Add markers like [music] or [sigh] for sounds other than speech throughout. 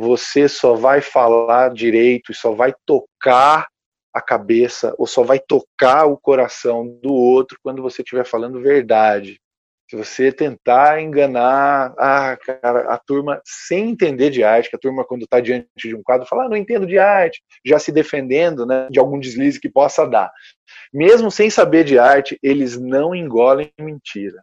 você só vai falar direito só vai tocar a cabeça ou só vai tocar o coração do outro quando você estiver falando verdade. Se você tentar enganar ah, cara, a turma sem entender de arte, que a turma quando está diante de um quadro fala, ah, não entendo de arte, já se defendendo né, de algum deslize que possa dar. Mesmo sem saber de arte, eles não engolem mentira.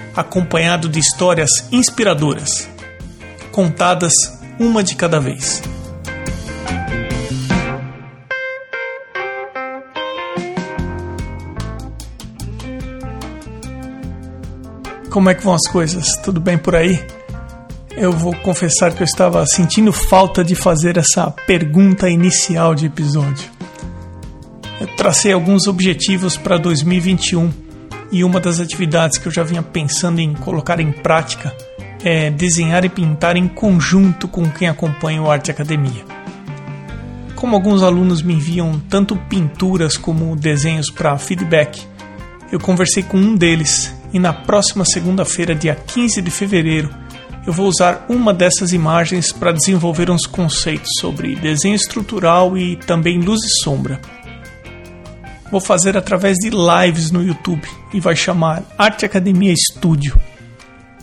acompanhado de histórias inspiradoras, contadas uma de cada vez. Como é que vão as coisas? Tudo bem por aí? Eu vou confessar que eu estava sentindo falta de fazer essa pergunta inicial de episódio. Eu tracei alguns objetivos para 2021 e uma das atividades que eu já vinha pensando em colocar em prática é desenhar e pintar em conjunto com quem acompanha o Arte Academia. Como alguns alunos me enviam tanto pinturas como desenhos para feedback, eu conversei com um deles e na próxima segunda-feira, dia 15 de fevereiro, eu vou usar uma dessas imagens para desenvolver uns conceitos sobre desenho estrutural e também luz e sombra vou fazer através de lives no YouTube e vai chamar Arte Academia Studio.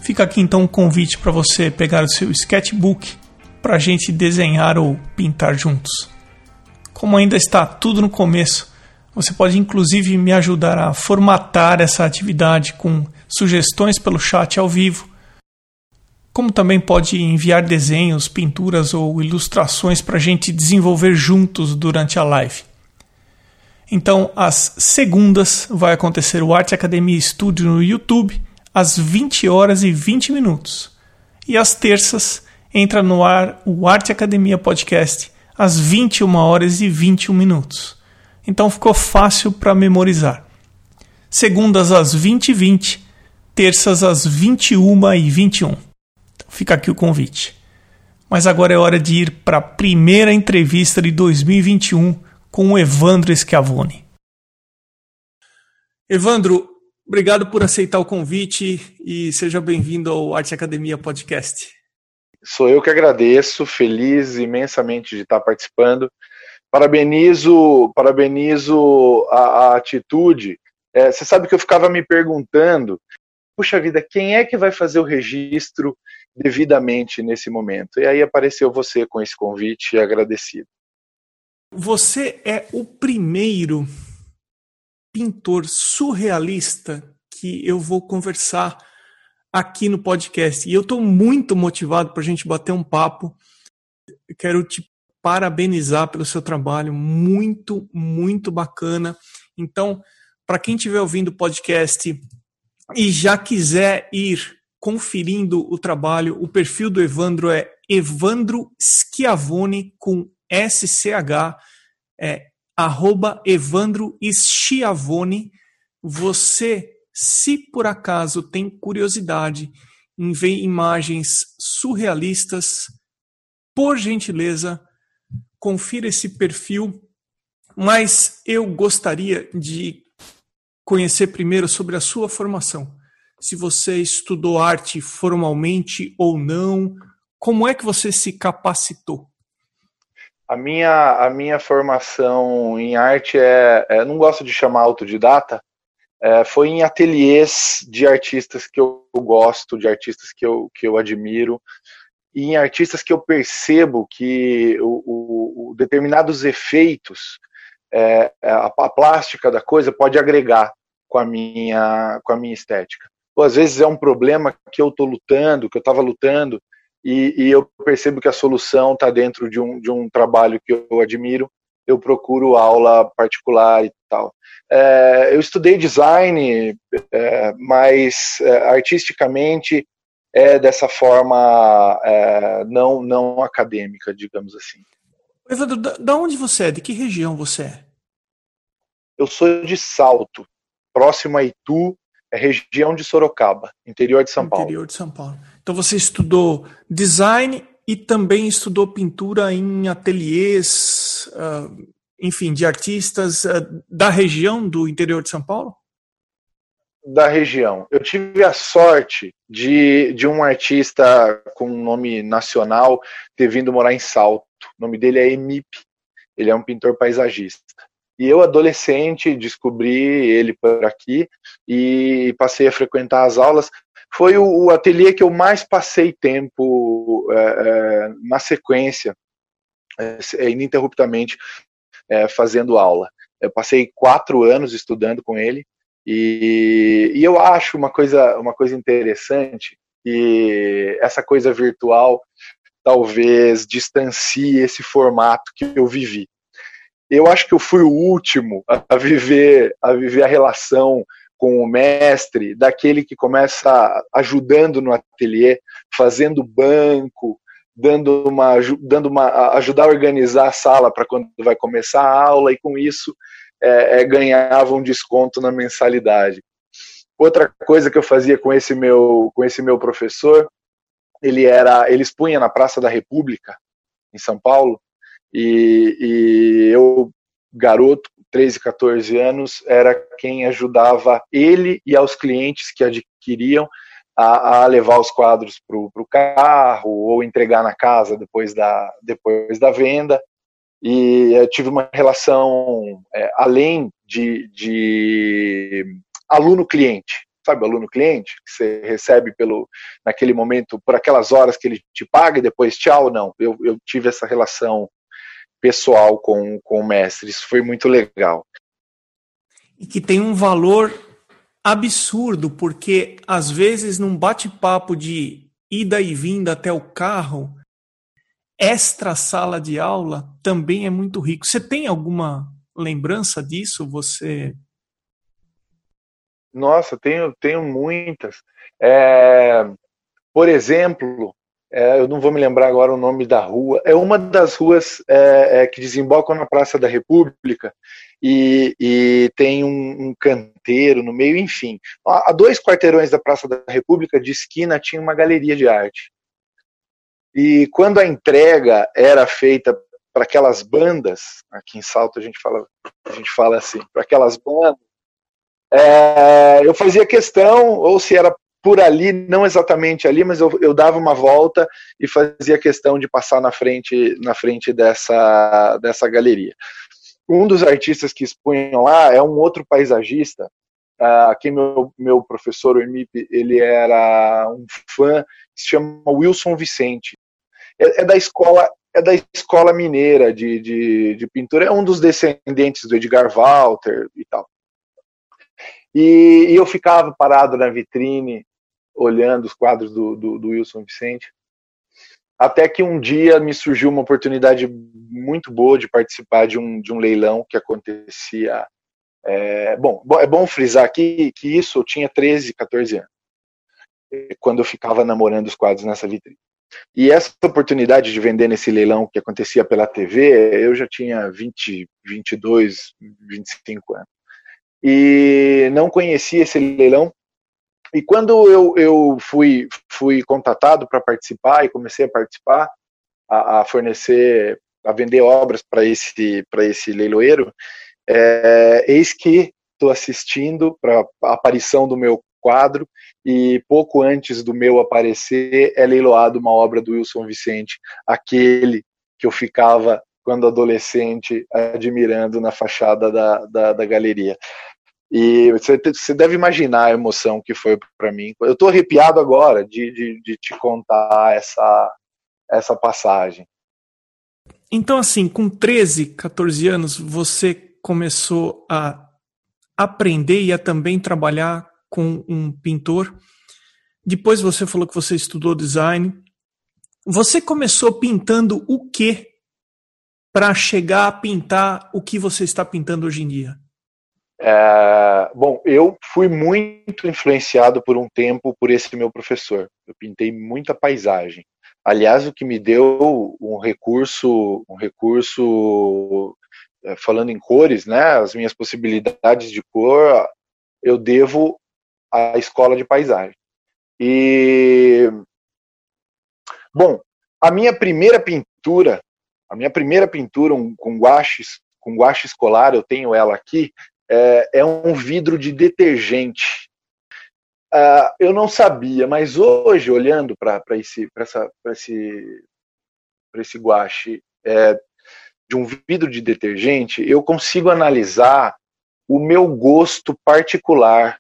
Fica aqui então um convite para você pegar o seu sketchbook para a gente desenhar ou pintar juntos. Como ainda está tudo no começo, você pode inclusive me ajudar a formatar essa atividade com sugestões pelo chat ao vivo. Como também pode enviar desenhos, pinturas ou ilustrações para a gente desenvolver juntos durante a live. Então, às segundas vai acontecer o Arte Academia Studio no YouTube, às 20 horas e 20 minutos. E às terças entra no ar o Arte Academia Podcast, às 21 horas e 21 minutos. Então ficou fácil para memorizar. Segundas às 20 e 20, terças às 21 e 21. Então, fica aqui o convite. Mas agora é hora de ir para a primeira entrevista de 2021 com o Evandro Schiavone. Evandro, obrigado por aceitar o convite e seja bem-vindo ao Arte Academia Podcast. Sou eu que agradeço, feliz imensamente de estar participando. Parabenizo, parabenizo a, a atitude. É, você sabe que eu ficava me perguntando, puxa vida, quem é que vai fazer o registro devidamente nesse momento? E aí apareceu você com esse convite agradecido. Você é o primeiro pintor surrealista que eu vou conversar aqui no podcast. E eu estou muito motivado para a gente bater um papo. Quero te parabenizar pelo seu trabalho, muito, muito bacana. Então, para quem estiver ouvindo o podcast e já quiser ir conferindo o trabalho, o perfil do Evandro é Evandro Schiavone com SCH, é arroba Evandro Schiavone. Você, se por acaso tem curiosidade em ver imagens surrealistas, por gentileza, confira esse perfil. Mas eu gostaria de conhecer primeiro sobre a sua formação. Se você estudou arte formalmente ou não, como é que você se capacitou? A minha, a minha formação em arte é, é não gosto de chamar autodidata, é, foi em ateliês de artistas que eu gosto, de artistas que eu, que eu admiro, e em artistas que eu percebo que o, o, o determinados efeitos, é, é a, a, plástica da coisa pode agregar com a minha, com a minha estética. Ou às vezes é um problema que eu estou lutando, que eu estava lutando, e, e, eu percebo que a solução está dentro de um, de um trabalho que eu admiro. eu procuro aula particular e tal. É, eu estudei design, é, mas é, artisticamente é dessa forma é, não, não acadêmica, digamos assim. Evandro, da, da onde você é? De que região você é? Eu sou de Salto, próximo a Itu, é região de Sorocaba, interior de São interior Paulo. Interior de São Paulo. Então você estudou design e também estudou pintura em ateliês, uh, enfim, de artistas uh, da região do interior de São Paulo? Da região. Eu tive a sorte de, de um artista com nome nacional ter vindo morar em Salto. O nome dele é Emip. Ele é um pintor paisagista. E eu, adolescente, descobri ele por aqui e passei a frequentar as aulas. Foi o, o ateliê que eu mais passei tempo é, é, na sequência, é, ininterruptamente, é, fazendo aula. Eu passei quatro anos estudando com ele e, e eu acho uma coisa, uma coisa interessante que essa coisa virtual talvez distancie esse formato que eu vivi eu acho que eu fui o último a viver a viver a relação com o mestre, daquele que começa ajudando no ateliê, fazendo banco, dando uma, dando uma ajudar a organizar a sala para quando vai começar a aula e com isso é, é, ganhava um desconto na mensalidade. Outra coisa que eu fazia com esse meu com esse meu professor, ele era ele expunha na Praça da República em São Paulo e, e eu, garoto, 13, 14 anos, era quem ajudava ele e aos clientes que adquiriam a, a levar os quadros para o carro ou entregar na casa depois da, depois da venda. E eu tive uma relação, é, além de, de aluno-cliente, sabe, aluno-cliente, que você recebe pelo, naquele momento, por aquelas horas que ele te paga e depois tchau, não. Eu, eu tive essa relação pessoal com, com o mestre. Isso foi muito legal. E que tem um valor absurdo, porque às vezes num bate-papo de ida e vinda até o carro, extra sala de aula também é muito rico. Você tem alguma lembrança disso? Você. Nossa, tenho, tenho muitas. É, por exemplo, é, eu não vou me lembrar agora o nome da rua, é uma das ruas é, é, que desembocam na Praça da República e, e tem um, um, canteiro no meio, enfim. A dois quarteirões da Praça da República, de esquina, tinha uma galeria de arte. E quando a entrega era feita para aquelas bandas, aqui em Salto a gente fala, a gente fala assim, para aquelas bandas, é, eu fazia questão, ou se era por ali, não exatamente ali, mas eu, eu dava uma volta e fazia questão de passar na frente, na frente dessa, dessa galeria. Um dos artistas que expunham lá é um outro paisagista, uh, aqui meu, meu professor, o Emip, ele era um fã, se chama Wilson Vicente. É, é da escola é da escola mineira de, de, de, pintura, é um dos descendentes do Edgar Walter e tal. E, e, eu ficava parado na vitrine olhando os quadros do, do, do Wilson Vicente. Até que um dia me surgiu uma oportunidade muito boa de participar de um, de um leilão que acontecia. É, bom, é bom frisar aqui que isso eu tinha 13, 14 anos, quando eu ficava namorando os quadros nessa vitrine. E essa oportunidade de vender nesse leilão que acontecia pela TV, eu já tinha 20, 22, 25 anos. E não conhecia esse leilão, e quando eu, eu fui, fui contatado para participar e comecei a participar, a, a fornecer, a vender obras para esse, esse leiloeiro, é, eis que estou assistindo para a aparição do meu quadro e pouco antes do meu aparecer é leiloado uma obra do Wilson Vicente, aquele que eu ficava quando adolescente admirando na fachada da, da, da galeria. E você, deve imaginar a emoção que foi para mim. Eu estou arrepiado agora de, de, de te contar essa, essa passagem. Então, assim, com 13, 14 anos, você começou a aprender e a também trabalhar com um pintor. Depois você falou que você estudou design. Você começou pintando o que para chegar a pintar o que você está pintando hoje em dia? É, bom, eu fui muito influenciado por um tempo por esse meu professor. Eu pintei muita paisagem. Aliás, o que me deu um recurso, um recurso é, falando em cores, né? As minhas possibilidades de cor, eu devo à escola de paisagem. E bom, a minha primeira pintura, a minha primeira pintura com guaches, com guache escolar, eu tenho ela aqui, é, é um vidro de detergente. Uh, eu não sabia, mas hoje, olhando para esse, esse, esse guache é, de um vidro de detergente, eu consigo analisar o meu gosto particular.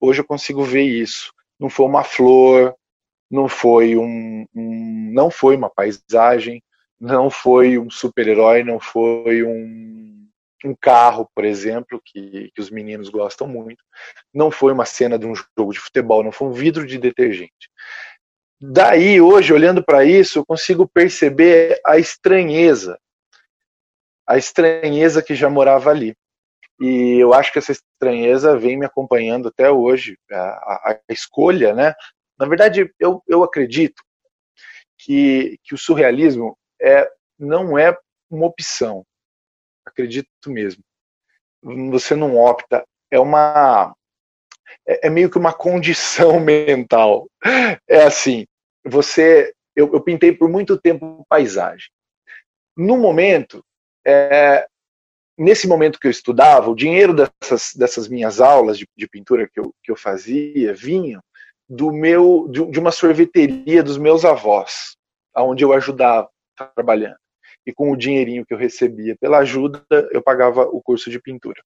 Hoje eu consigo ver isso. Não foi uma flor, não foi um, um não foi uma paisagem, não foi um super-herói, não foi um um carro, por exemplo, que, que os meninos gostam muito. Não foi uma cena de um jogo de futebol, não foi um vidro de detergente. Daí, hoje, olhando para isso, eu consigo perceber a estranheza, a estranheza que já morava ali. E eu acho que essa estranheza vem me acompanhando até hoje. A, a, a escolha, né? Na verdade, eu, eu acredito que, que o surrealismo é, não é uma opção acredito mesmo. Você não opta, é uma é, é meio que uma condição [laughs] mental. É assim, você eu, eu pintei por muito tempo paisagem. No momento, é, nesse momento que eu estudava, o dinheiro dessas, dessas minhas aulas de, de pintura que eu, que eu fazia vinha do meu de, de uma sorveteria dos meus avós, aonde eu ajudava trabalhando e com o dinheirinho que eu recebia pela ajuda, eu pagava o curso de pintura.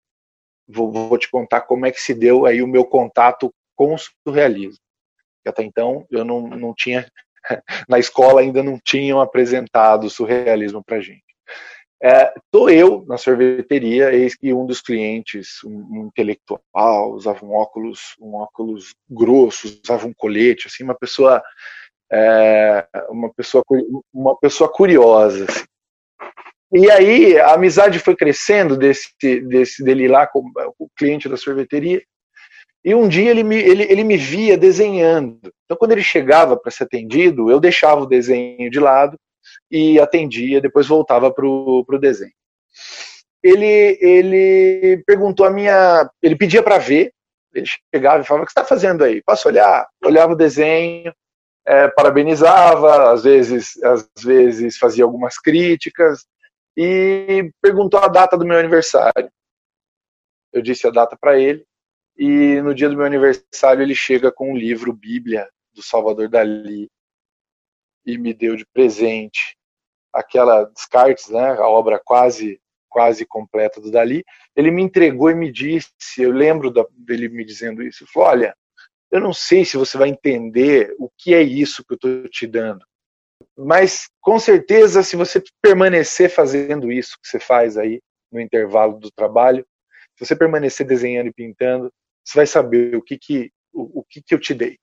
Vou, vou te contar como é que se deu aí o meu contato com o surrealismo. Até então eu não, não tinha, [laughs] na escola ainda não tinham apresentado o surrealismo para gente. É, eu na sorveteria, eis que um dos clientes, um, um, intelectual, usava um óculos, um óculos grosso, usava um colete, assim, uma pessoa, é, uma pessoa, uma pessoa curiosa. Assim. E aí a amizade foi crescendo desse, desse dele lá com o cliente da sorveteria. E um dia ele me, ele, ele me via desenhando. Então, quando ele chegava para ser atendido, eu deixava o desenho de lado e atendia, depois voltava para o desenho. Ele, ele perguntou a minha. Ele pedia para ver, ele chegava e falava: O que você está fazendo aí? Posso olhar? Olhava o desenho, é, parabenizava, às vezes, às vezes fazia algumas críticas, e perguntou a data do meu aniversário. Eu disse a data para ele e no dia do meu aniversário ele chega com um livro Bíblia do Salvador Dali e me deu de presente aquela Descartes, né, a obra quase quase completa do Dali. Ele me entregou e me disse, eu lembro dele me dizendo isso, ele falou, olha, eu não sei se você vai entender o que é isso que eu estou te dando, mas com certeza, se você permanecer fazendo isso que você faz aí no intervalo do trabalho, se você permanecer desenhando e pintando, você vai saber o que que o, o que que eu te dei.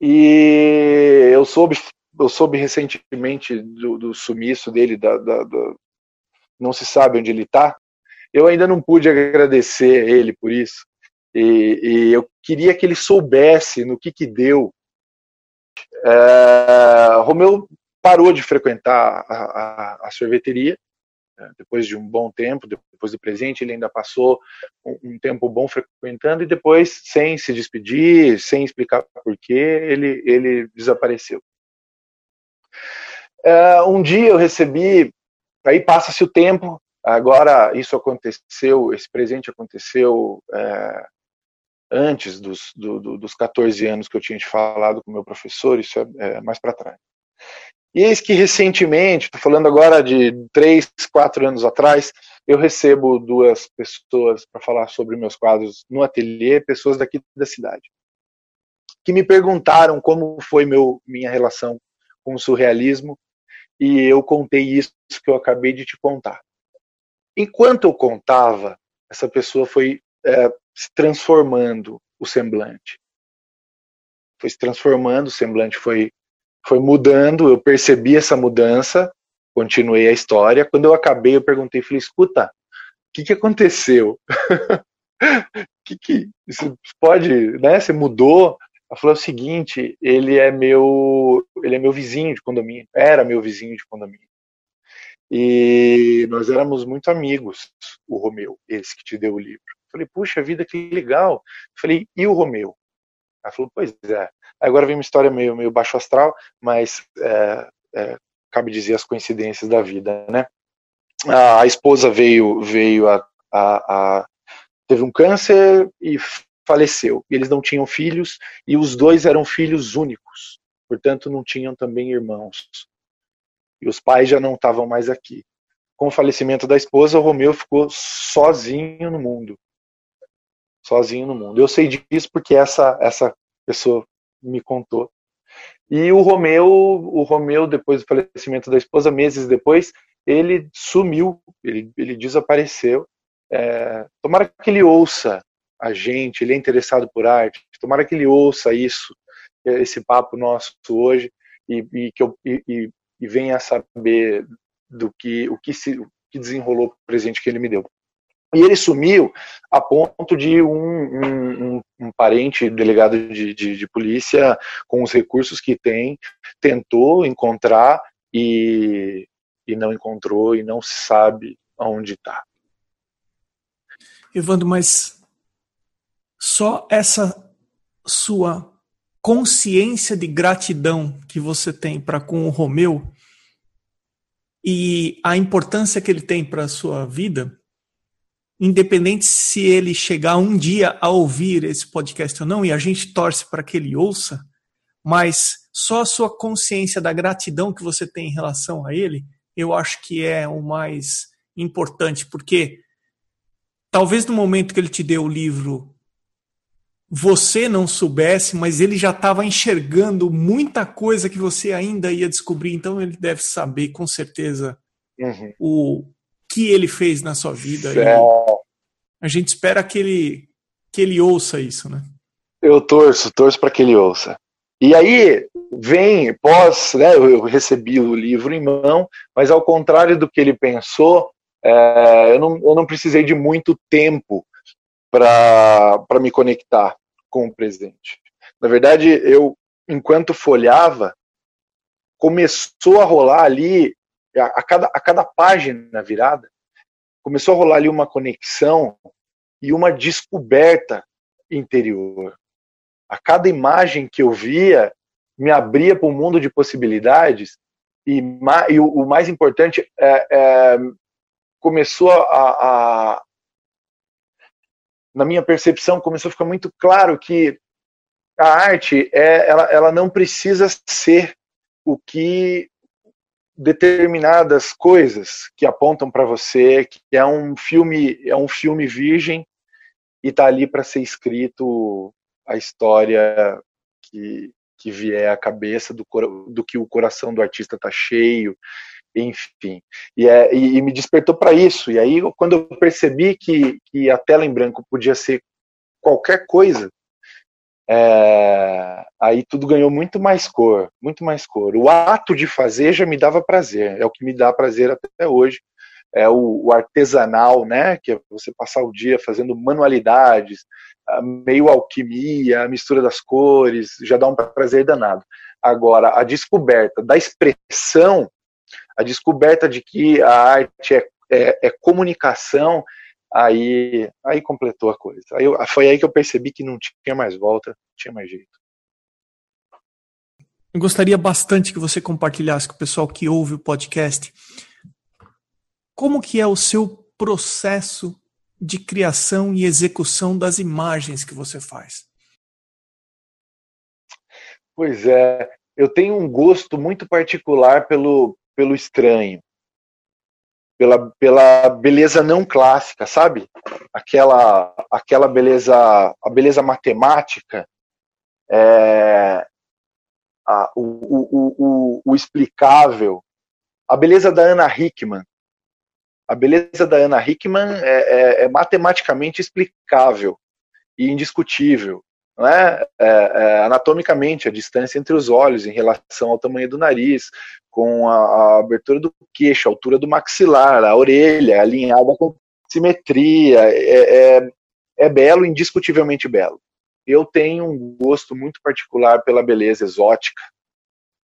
E eu soube eu soube recentemente do, do sumiço dele, da, da, da, não se sabe onde ele está. Eu ainda não pude agradecer ele por isso. E, e, eu queria que ele soubesse no que que deu é, Romeu parou de frequentar a, a, a sorveteria né, depois de um bom tempo, depois do presente, ele ainda passou um, um, tempo bom frequentando e depois, sem se despedir, sem explicar porquê, ele, ele desapareceu. É, um dia eu recebi, aí passa-se o tempo, agora isso aconteceu, esse presente aconteceu é, antes dos, do, do, dos 14 anos que eu tinha te falado com meu professor, isso é, é mais para trás. E eis que recentemente, estou falando agora de três, quatro anos atrás, eu recebo duas pessoas para falar sobre meus quadros no ateliê, pessoas daqui da cidade, que me perguntaram como foi meu, minha relação com o surrealismo, e eu contei isso que eu acabei de te contar. Enquanto eu contava, essa pessoa foi é, se transformando o semblante. Foi se transformando, o semblante foi, foi mudando, eu percebi essa mudança continuei a história. Quando eu acabei, eu perguntei, falei, escuta, o que, que aconteceu? [laughs] que que isso pode, né? Você mudou? Ela falou o seguinte, ele é meu, ele é meu vizinho de condomínio, era meu vizinho de condomínio. E nós éramos muito amigos, o Romeu, esse que te deu o livro. Falei, puxa vida, que legal. Falei, e o Romeu? Ela falou, pois é. Agora vem uma história meio, meio baixo astral, mas é, é, cabe dizer as coincidências da vida, né? A, a esposa veio, veio a, a, a, teve um câncer e faleceu. Eles não tinham filhos e os dois eram filhos únicos, portanto não tinham também irmãos. E os pais já não estavam mais aqui. Com o falecimento da esposa, o Romeu ficou sozinho no mundo sozinho no mundo. Eu sei disso porque essa essa pessoa me contou. E o Romeu, o Romeu depois do falecimento da esposa, meses depois, ele sumiu, ele, ele desapareceu. É, tomara que ele ouça a gente, ele é interessado por arte, tomara que ele ouça isso, esse papo nosso hoje, e, e que eu, e, e, venha saber do que o que se o que desenrolou o presente que ele me deu. E ele sumiu a ponto de um, um, um parente delegado de, de, de, polícia, com os recursos que tem, tentou encontrar e, e não encontrou e não sabe onde está. Evandro, mas só essa sua consciência de gratidão que você tem para com o Romeu e a importância que ele tem para a sua vida independente se ele chegar um dia a ouvir esse podcast ou não, e a gente torce para que ele ouça, mas só a sua consciência da gratidão que você tem em relação a ele, eu acho que é o mais importante, porque talvez no momento que ele te deu o livro você não soubesse, mas ele já estava enxergando muita coisa que você ainda ia descobrir, então ele deve saber com certeza uhum. o que ele fez na sua vida. a gente espera que ele, que ele ouça isso, né? Eu torço, torço para que ele ouça. E aí vem, pós, né, eu recebi o livro em mão, mas ao contrário do que ele pensou, é, eu, não, eu não precisei de muito tempo para me conectar com o presente. Na verdade, eu, enquanto folhava, começou a rolar ali a, cada, a cada página virada, começou a rolar ali uma conexão e uma descoberta interior. A cada imagem que eu via me abria para um mundo de possibilidades e, e o, o, mais importante é, é começou a, a, na minha percepção começou a ficar muito claro que a arte é, ela, ela não precisa ser o que determinadas coisas que apontam para você que é um filme é um filme virgem e tá ali para ser escrito a história que, que vier à cabeça do, do que o coração do artista tá cheio enfim. E, é, e, e me despertou para isso. E aí quando eu percebi que, que a tela em branco podia ser qualquer coisa é, aí tudo ganhou muito mais cor, muito mais cor. O ato de fazer já me dava prazer, é o que me dá prazer até hoje. É o, o artesanal, né? Que é você passar o dia fazendo manualidades, meio alquimia, a mistura das cores, já dá um prazer danado. Agora, a descoberta da expressão, a descoberta de que a arte é, é, é comunicação, Aí, aí completou a coisa. Aí eu, foi aí que eu percebi que não tinha mais volta, não tinha mais jeito. Eu gostaria bastante que você compartilhasse com o pessoal que ouve o podcast como que é o seu processo de criação e execução das imagens que você faz. Pois é, eu tenho um gosto muito particular pelo, pelo estranho pela, pela beleza não clássica, sabe? Aquela, aquela beleza, a beleza matemática, é, a, o, o, o, o, explicável, a beleza da Ana Hickman. A beleza da Ana Hickman é, é, é matematicamente explicável e indiscutível. É? É, é, anatomicamente, a distância entre os olhos em relação ao tamanho do nariz, com a, a, abertura do queixo, a altura do maxilar, a orelha alinhada com simetria, é, é, é belo, indiscutivelmente belo. Eu tenho um gosto muito particular pela beleza exótica,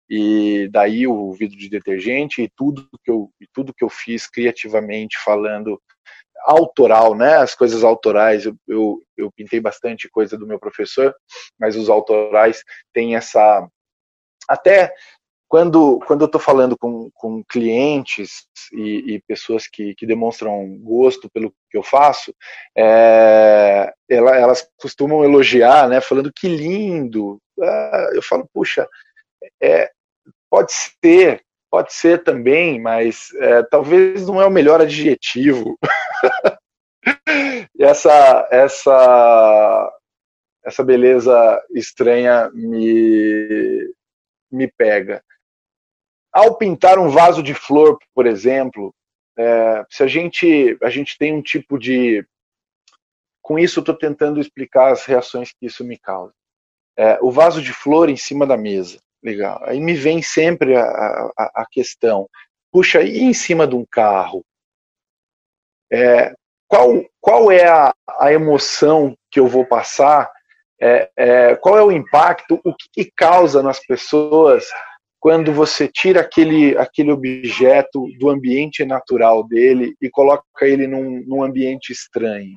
e daí o vidro de detergente e tudo que eu, e tudo que eu fiz criativamente falando autoral, né? As coisas autorais, eu, eu, eu, pintei bastante coisa do meu professor, mas os autorais têm essa. Até quando, quando eu estou falando com, com clientes e, e pessoas que, que, demonstram gosto pelo que eu faço, é, ela, elas costumam elogiar, né? Falando que lindo. Ah, eu falo, puxa, é, pode ser Pode ser também, mas é, talvez não é o melhor adjetivo. [laughs] essa, essa, essa beleza estranha me, me pega. Ao pintar um vaso de flor, por exemplo, é, se a gente, a gente tem um tipo de. Com isso, eu estou tentando explicar as reações que isso me causa. É, o vaso de flor em cima da mesa. Legal. Aí me vem sempre a, a, a questão: puxa, e em cima de um carro? É, qual, qual é a, a emoção que eu vou passar? É, é, qual é o impacto? O que, que, causa nas pessoas quando você tira aquele, aquele objeto do ambiente natural dele e coloca ele num, num ambiente estranho?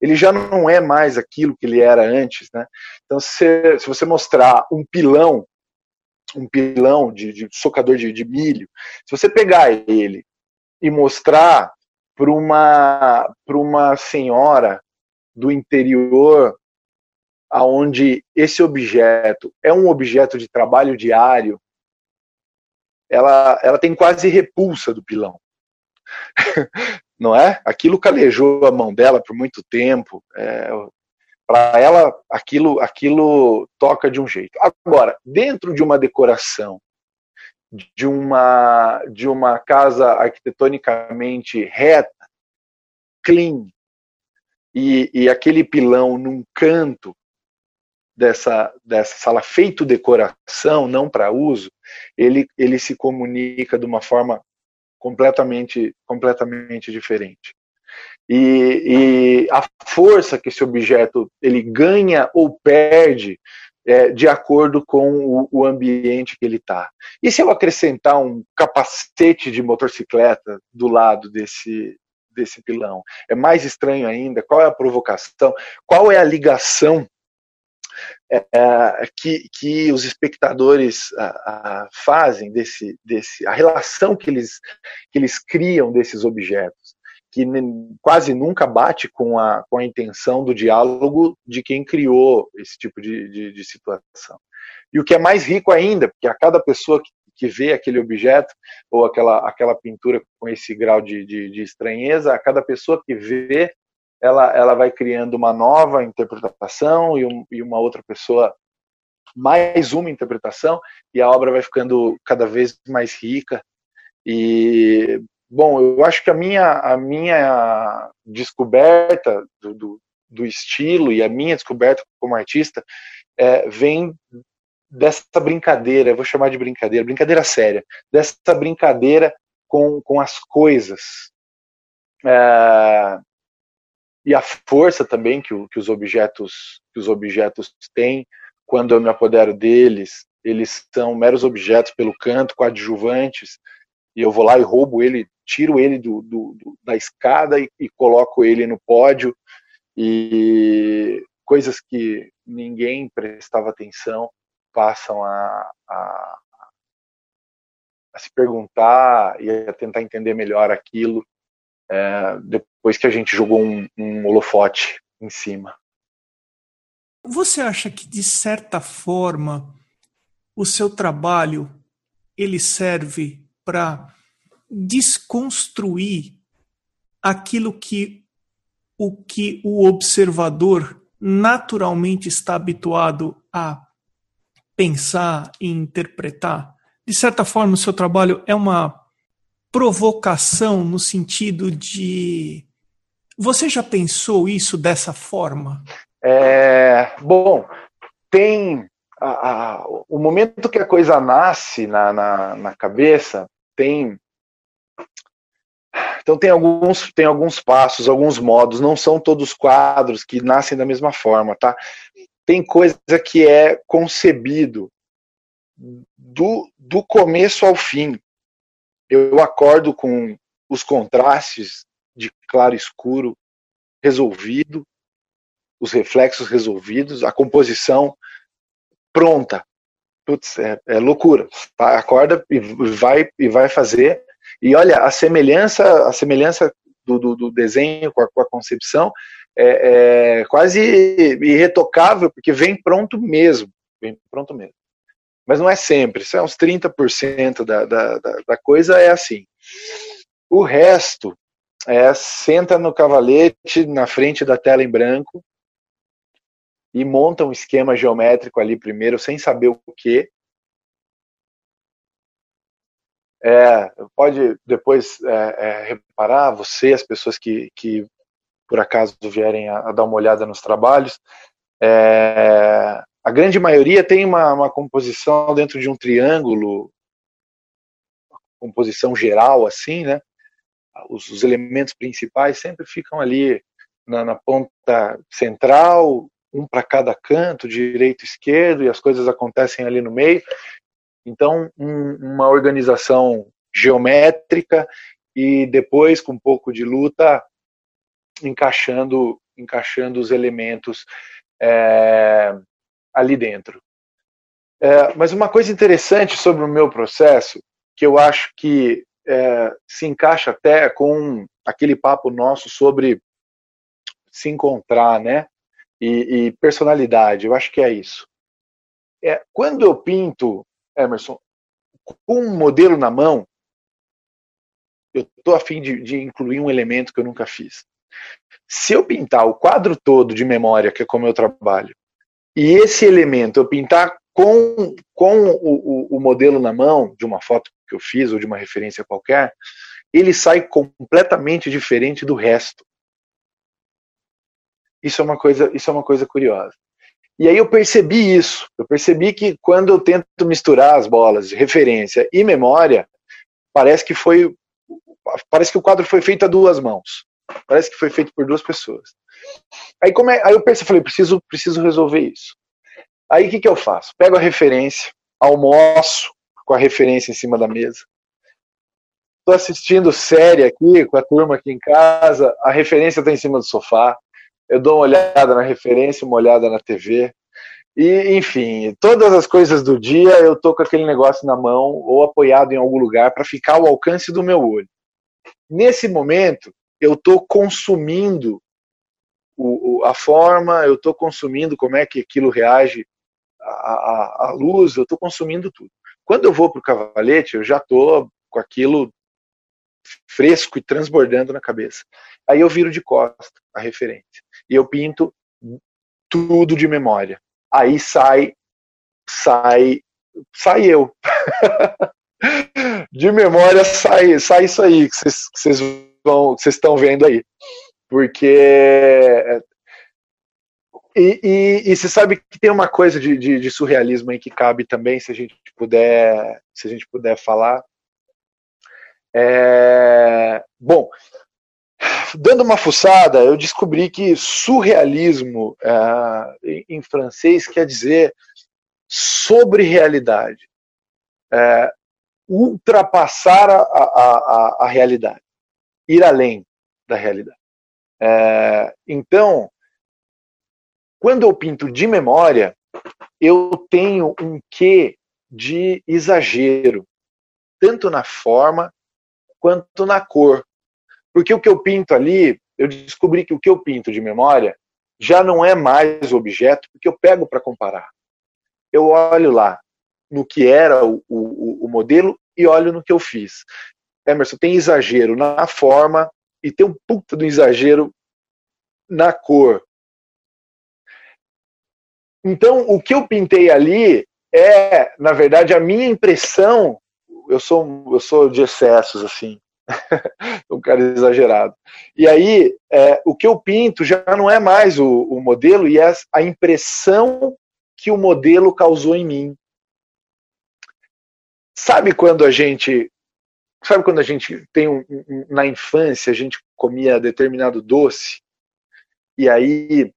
Ele já não é mais aquilo que ele era antes, né? Então, se, se você mostrar um pilão um pilão de, de socador de, de, milho, se você pegar ele e mostrar para uma, uma senhora do interior, aonde esse objeto é um objeto de trabalho diário, ela, ela tem quase repulsa do pilão. [laughs] Não é? Aquilo calejou a mão dela por muito tempo. É, para ela, aquilo, aquilo toca de um jeito. Agora, dentro de uma decoração, de uma, de uma casa arquitetonicamente reta, clean, e, e aquele pilão num canto dessa, dessa sala feito decoração, não para uso, ele, ele se comunica de uma forma completamente, completamente diferente e, e a força que esse objeto ele ganha ou perde é, de acordo com o, o ambiente que ele está. E se eu acrescentar um capacete de motocicleta do lado desse, desse pilão? É mais estranho ainda. Qual é a provocação? Qual é a ligação é, que, que os espectadores a, a, fazem desse, desse, a relação que eles, que eles criam desses objetos? Que quase nunca bate com a, com a intenção do diálogo de quem criou esse tipo de, de, de situação. E o que é mais rico ainda, porque a cada pessoa que, que vê aquele objeto ou aquela, aquela pintura com esse grau de, de, de estranheza, a cada pessoa que vê, ela, ela vai criando uma nova interpretação e, um, e uma outra pessoa mais uma interpretação e a obra vai ficando cada vez mais rica e Bom, eu acho que a minha, a minha descoberta do, do, do estilo e a minha descoberta como artista é, vem dessa brincadeira, vou chamar de brincadeira, brincadeira séria, dessa brincadeira com, com as coisas. É, e a força também que, que, os objetos que os objetos têm quando eu me apodero deles, eles são meros objetos pelo canto, coadjuvantes, e eu vou lá e roubo ele tiro ele do, do, do da escada e, e, coloco ele no pódio e coisas que ninguém prestava atenção passam a, a, a se perguntar e a tentar entender melhor aquilo é, depois que a gente jogou um, um holofote em cima. Você acha que de certa forma o seu trabalho ele serve para desconstruir aquilo que o que o observador naturalmente está habituado a pensar e interpretar. De certa forma, o seu trabalho é uma provocação no sentido de você já pensou isso dessa forma? É, bom, tem a, a, o momento que a coisa nasce na, na, na cabeça, tem então tem alguns, tem alguns passos, alguns modos, não são todos quadros que nascem da mesma forma, tá? Tem coisa que é concebido do, do começo ao fim. Eu acordo com os contrastes de claro e escuro resolvido, os reflexos resolvidos, a composição pronta. Putz, é, é loucura. Acorda e vai e vai fazer e olha, a semelhança, a semelhança do, do, do desenho com a, com a concepção é, é, quase irretocável, porque vem pronto mesmo. Vem pronto mesmo. Mas não é sempre, isso é uns 30% da, da, da, coisa é assim. O resto é senta no cavalete na frente da tela em branco e monta um esquema geométrico ali primeiro, sem saber o que, É, pode depois é, é, reparar, você, as pessoas que, que por acaso vierem a, a dar uma olhada nos trabalhos, é, a grande maioria tem uma, uma, composição dentro de um triângulo, composição geral assim, né? Os, os elementos principais sempre ficam ali na, na ponta central, um para cada canto, direito e esquerdo, e as coisas acontecem ali no meio. Então, um, uma organização geométrica e depois, com um pouco de luta, encaixando, encaixando os elementos é, ali dentro. É, mas uma coisa interessante sobre o meu processo, que eu acho que é, se encaixa até com aquele papo nosso sobre se encontrar, né? E, e personalidade, eu acho que é isso. É, quando eu pinto Emerson, com um modelo na mão, eu estou a fim de, de, incluir um elemento que eu nunca fiz. Se eu pintar o quadro todo de memória, que é como eu trabalho, e esse elemento eu pintar com, com o, o, o modelo na mão, de uma foto que eu fiz ou de uma referência qualquer, ele sai completamente diferente do resto. Isso é uma coisa, isso é uma coisa curiosa. E aí eu percebi isso. Eu percebi que quando eu tento misturar as bolas de referência e memória, parece que foi parece que o quadro foi feito a duas mãos. Parece que foi feito por duas pessoas. Aí, como é, aí eu pensei, falei, preciso, preciso resolver isso. Aí o que, que eu faço? Pego a referência, almoço com a referência em cima da mesa. Estou assistindo série aqui com a turma aqui em casa, a referência está em cima do sofá eu dou uma olhada na referência, uma olhada na TV. E, enfim, todas as coisas do dia eu tô com aquele negócio na mão ou apoiado em algum lugar para ficar ao alcance do meu olho. Nesse momento, eu tô consumindo o, o, a forma, eu tô consumindo como é que aquilo reage à, à, à luz, eu tô consumindo tudo. Quando eu vou pro cavalete, eu já tô com aquilo fresco e transbordando na cabeça. Aí eu viro de costa a referência e eu pinto tudo de memória. Aí sai, sai, sai eu. [laughs] de memória sai, sai isso aí que vocês vão, vocês estão vendo aí, porque e, e, e, você sabe que tem uma coisa de, de, de, surrealismo aí que cabe também, se a gente puder, se a gente puder falar. É, bom, dando uma fuçada, eu descobri que surrealismo é, em francês quer dizer sobre realidade, é, ultrapassar a, a, a, a, realidade, ir além da realidade. É, então, quando eu pinto de memória, eu tenho um quê de exagero, tanto na forma quanto na cor. Porque o que eu pinto ali, eu descobri que o que eu pinto de memória já não é mais o objeto, porque eu pego para comparar. Eu olho lá no que era o, o, o modelo e olho no que eu fiz. Emerson, tem exagero na forma e tem um puta do exagero na cor. Então, o que eu pintei ali é, na verdade, a minha impressão. Eu sou, eu sou de excessos, assim. [laughs] um cara exagerado. E aí, é, o que eu pinto já não é mais o, o modelo e é a impressão que o modelo causou em mim. Sabe quando a gente. Sabe quando a gente tem um, na infância, a gente comia determinado doce, e aí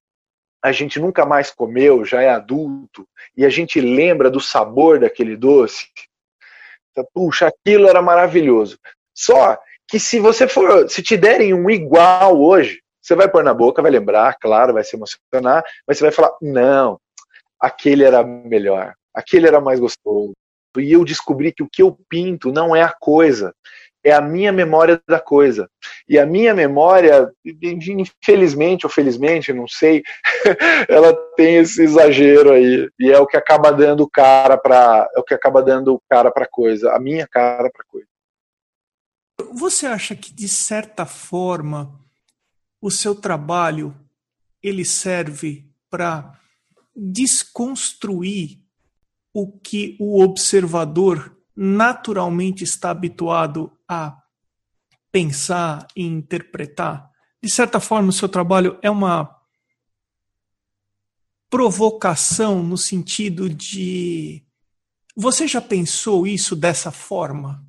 a gente nunca mais comeu, já é adulto, e a gente lembra do sabor daquele doce? Puxa, aquilo era maravilhoso. Só que se você for, se te derem um igual hoje, você vai pôr na boca, vai lembrar, claro, vai se emocionar, mas você vai falar: não, aquele era melhor, aquele era mais gostoso. E eu descobri que o que eu pinto não é a coisa, é a minha memória da coisa. E a minha memória, infelizmente ou felizmente, não sei, [laughs] ela tem esse exagero aí e é o que acaba dando cara para é o que acaba dando cara para coisa, a minha cara para coisa. Você acha que de certa forma o seu trabalho ele serve para desconstruir o que o observador naturalmente está habituado a pensar e interpretar? De certa forma, o seu trabalho é uma provocação no sentido de. Você já pensou isso dessa forma?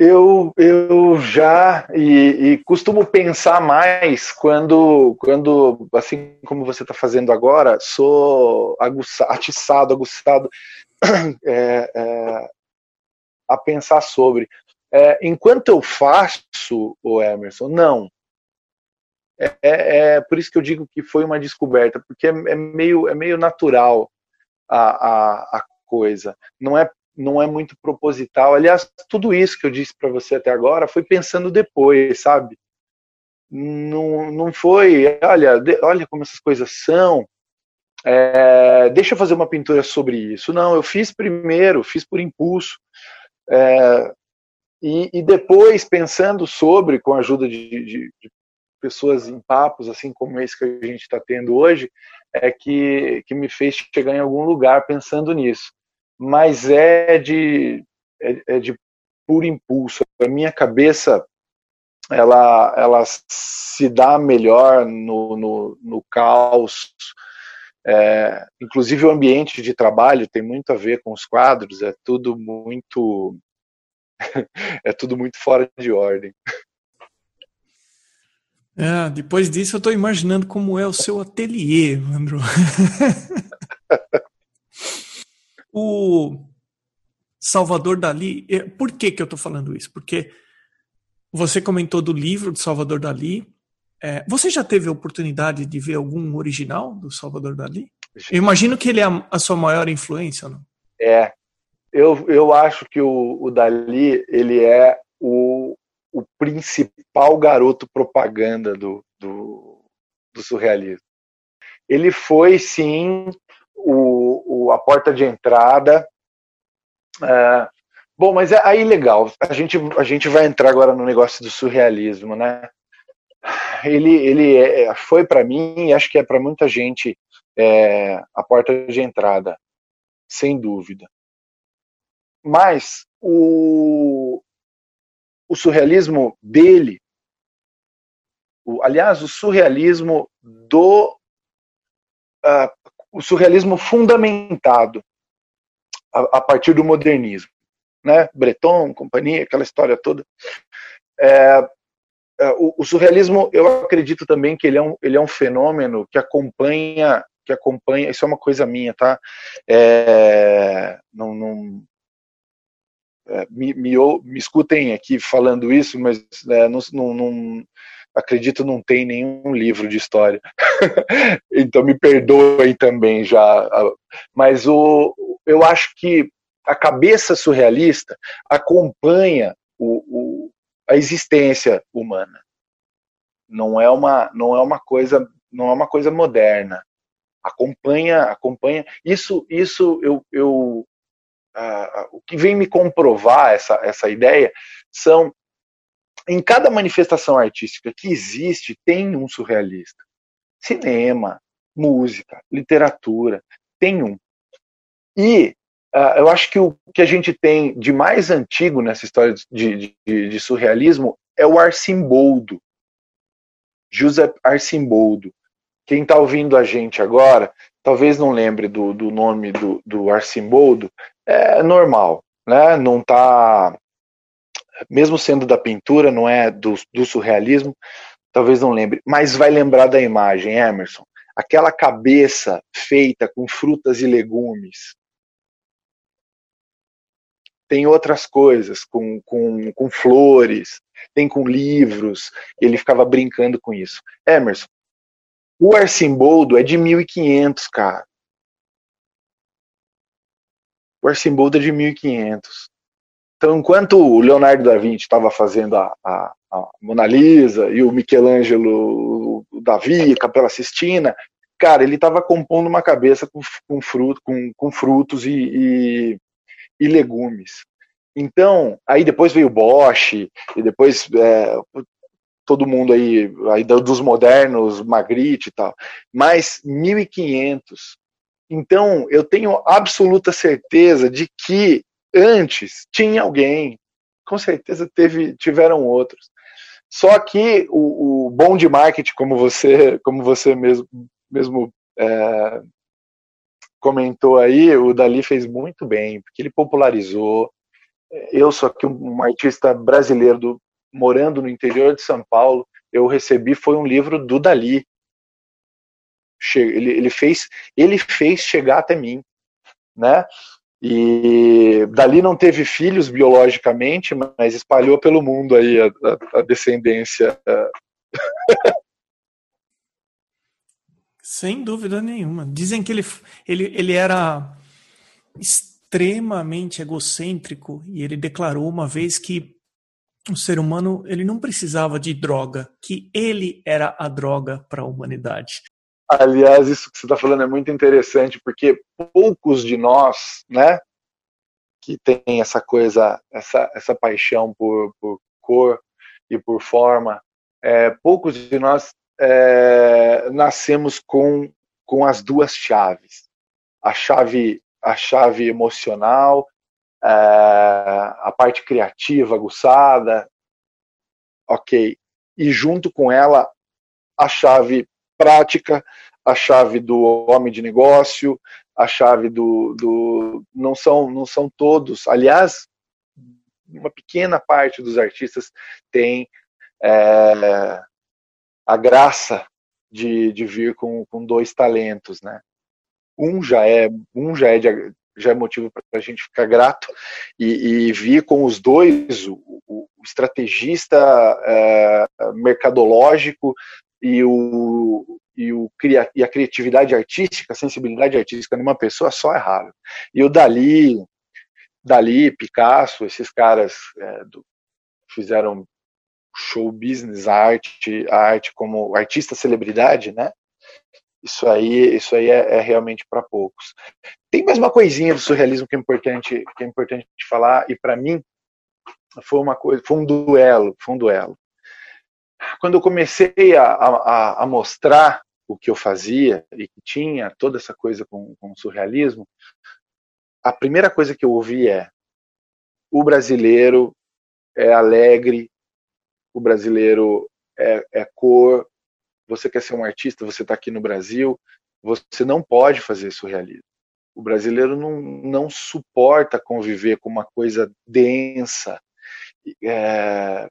Eu, eu já e, e, costumo pensar mais quando, quando, assim como você está fazendo agora, sou aguçado, atiçado, aguçado [clears throat] é, é, a pensar sobre. É, enquanto eu faço, o Emerson, não. É, é, é, por isso que eu digo que foi uma descoberta, porque é, é meio, é meio natural a, a, a, coisa. Não é, não é muito proposital. Aliás, tudo isso que eu disse para você até agora foi pensando depois, sabe? Não, não foi, olha, de, olha como essas coisas são, é, deixa eu fazer uma pintura sobre isso. Não, eu fiz primeiro, fiz por impulso. É, e, e, depois, pensando sobre, com a ajuda de, de, de, pessoas em papos, assim como esse que a gente está tendo hoje, é que, que me fez chegar em algum lugar pensando nisso. Mas é de, é, é de puro impulso. A minha cabeça ela, ela se dá melhor no, no, no caos, é, inclusive o ambiente de trabalho tem muito a ver com os quadros, é tudo muito [laughs] é tudo muito fora de ordem. É, depois disso eu estou imaginando como é o seu ateliê, Andro. [laughs] o Salvador Dali, por que que eu estou falando isso? Porque você comentou do livro de Salvador Dali, é, você já teve a oportunidade de ver algum original do Salvador Dali? Eu imagino que ele é a, a sua maior influência, não? É. Eu, eu acho que o, o Dali ele é o, o principal garoto propaganda do, do, do surrealismo. Ele foi, sim, o, o, a porta de entrada. É, bom, mas é aí legal. A gente, a gente vai entrar agora no negócio do surrealismo, né? ele, ele é, é foi para mim, e acho que é para muita gente, é, a porta de entrada, sem dúvida. Mas o, o surrealismo dele, o, aliás, o surrealismo do. Uh, o surrealismo fundamentado a, a, partir do modernismo, né? Breton, companhia, aquela história toda. É, é, o, o, surrealismo, eu acredito também que ele é um, ele é um fenômeno que acompanha, que acompanha, isso é uma coisa minha, tá? É, não, não é, me, me, me, escutem aqui falando isso, mas é, não, não, não, acredito não tem nenhum livro de história. [laughs] [laughs] então me perdoem também já. Mas o, eu acho que a cabeça surrealista acompanha o, o a existência humana. Não é uma, não é uma coisa, não é uma coisa moderna. Acompanha, acompanha. Isso, isso eu, eu o que vem me comprovar essa, essa ideia são em cada manifestação artística que existe tem um surrealista. Cinema, música, literatura, tem um. E Uh, eu acho que o que a gente tem de mais antigo nessa história de, de, de surrealismo é o Arcimboldo. José Arcimboldo. Quem está ouvindo a gente agora, talvez não lembre do, do nome do, do Arcimboldo, é normal, né? Não está, mesmo sendo da pintura, não é do, do surrealismo, talvez não lembre, mas vai lembrar da imagem, Emerson. Aquela cabeça feita com frutas e legumes, tem outras coisas, com, com, com flores, tem com livros, ele ficava brincando com isso. Emerson, o Arcimboldo é de 1500, cara. O Arcimboldo é de 1500. Então, enquanto o Leonardo da Vinci estava fazendo a, a, a, Mona Lisa e o Michelangelo, o Davi, a Capela Sistina, cara, ele estava compondo uma cabeça com, com, fruto, com, com frutos e, e, e legumes. Então, aí depois veio Bosch, e depois é, todo mundo aí, aí dos modernos, Magritte e tal, mas 1500. Então, eu tenho absoluta certeza de que antes tinha alguém, com certeza teve, tiveram outros. Só que o, o bom de marketing, como você, como você mesmo, mesmo é, comentou aí, o Dali fez muito bem, porque ele popularizou. Eu sou aqui um artista brasileiro do, morando no interior de São Paulo. Eu recebi foi um livro do Dali. Ele, ele fez ele fez chegar até mim, né? E Dali não teve filhos biologicamente, mas espalhou pelo mundo aí a, a, a descendência. Sem dúvida nenhuma. Dizem que ele, ele, ele era extremamente egocêntrico e ele declarou uma vez que o ser humano ele não precisava de droga, que ele era a droga para a humanidade. Aliás, isso que você está falando é muito interessante, porque poucos de nós, né, que tem essa coisa, essa, essa paixão por, por cor e por forma, é, poucos de nós é, nascemos com, com as duas chaves. A chave, a chave emocional, é, a parte criativa, aguçada, ok. E junto com ela, a chave prática, a chave do homem de negócio, a chave do, do não são não são todos. Aliás, uma pequena parte dos artistas tem é, a graça de, de vir com, com dois talentos, né? Um já é um já é de, já é motivo para a gente ficar grato e, e vir com os dois o, o estrategista é, mercadológico e o, e, o, e a criatividade artística, a sensibilidade artística numa pessoa só é raro. E o Dali, Dali, Picasso, esses caras é, do, fizeram show business, arte, arte como artista celebridade, né? Isso aí, isso aí é, é realmente para poucos. Tem mais uma coisinha do surrealismo que é importante, que é importante falar e para mim foi uma coisa, foi um duelo, foi um duelo. Quando eu comecei a, a, a mostrar o que eu fazia e que tinha toda essa coisa com, com surrealismo, a primeira coisa que eu ouvi é o brasileiro é alegre, o brasileiro é, é cor, você quer ser um artista, você está aqui no Brasil, você não pode fazer surrealismo. O brasileiro não, não suporta conviver com uma coisa densa, é,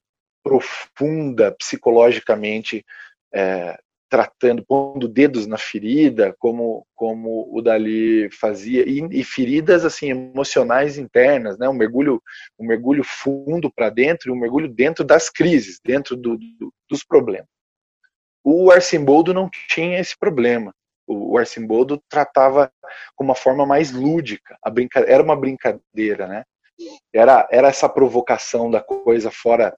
profunda, psicologicamente, é, tratando, pondo dedos na ferida, como, como o Dali fazia, e, e feridas assim emocionais internas, né? um mergulho, um mergulho fundo para dentro e um mergulho dentro das crises, dentro do, do, dos problemas. O Arcimboldo não tinha esse problema. O Arcimboldo tratava com uma forma mais lúdica, a brinca... era uma brincadeira, né? Era, era essa provocação da coisa fora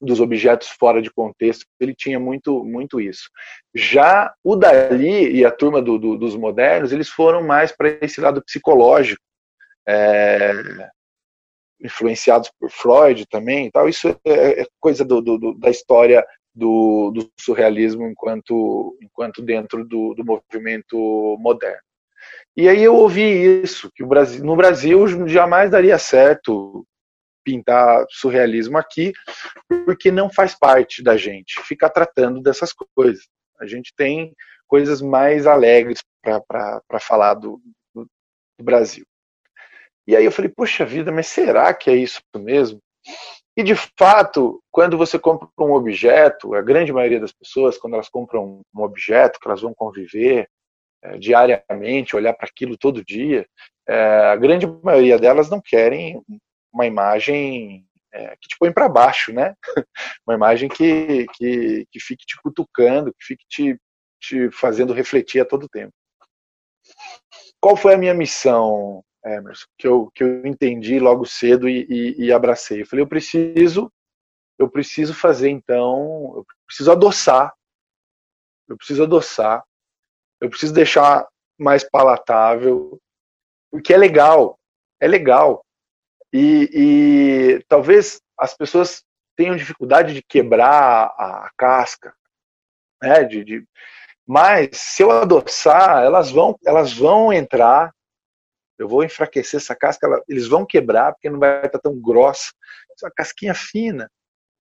dos objetos fora de contexto, ele tinha muito, muito isso. Já o Dali e a turma do, do, dos modernos, eles foram mais para esse lado psicológico, é, influenciados por Freud também, tal. Isso é, é coisa do, da história do, surrealismo enquanto, enquanto dentro do, do movimento moderno. E aí eu ouvi isso, que o Brasil, no Brasil jamais daria certo pintar surrealismo aqui, porque não faz parte da gente ficar tratando dessas coisas. A gente tem coisas mais alegres para falar do, do, do Brasil. E aí eu falei, poxa vida, mas será que é isso mesmo? E de fato, quando você compra um objeto, a grande maioria das pessoas, quando elas compram um objeto que elas vão conviver é, diariamente, olhar para aquilo todo dia, é, a grande maioria delas não querem uma imagem é, que te põe para baixo, né? [laughs] uma imagem que, que, que fique te cutucando, que fique te, te fazendo refletir a todo tempo. Qual foi a minha missão Emerson, que eu, que eu entendi logo cedo e, e, e abracei. Eu falei, eu preciso, eu preciso fazer então, eu preciso adoçar, eu preciso adoçar, eu preciso deixar mais palatável, porque é legal, é legal. E, e talvez as pessoas tenham dificuldade de quebrar a, casca, né? De, de, mas se eu adoçar, elas vão, elas vão entrar eu vou enfraquecer essa casca, ela, eles vão quebrar porque não vai estar tão grossa. É uma casquinha fina,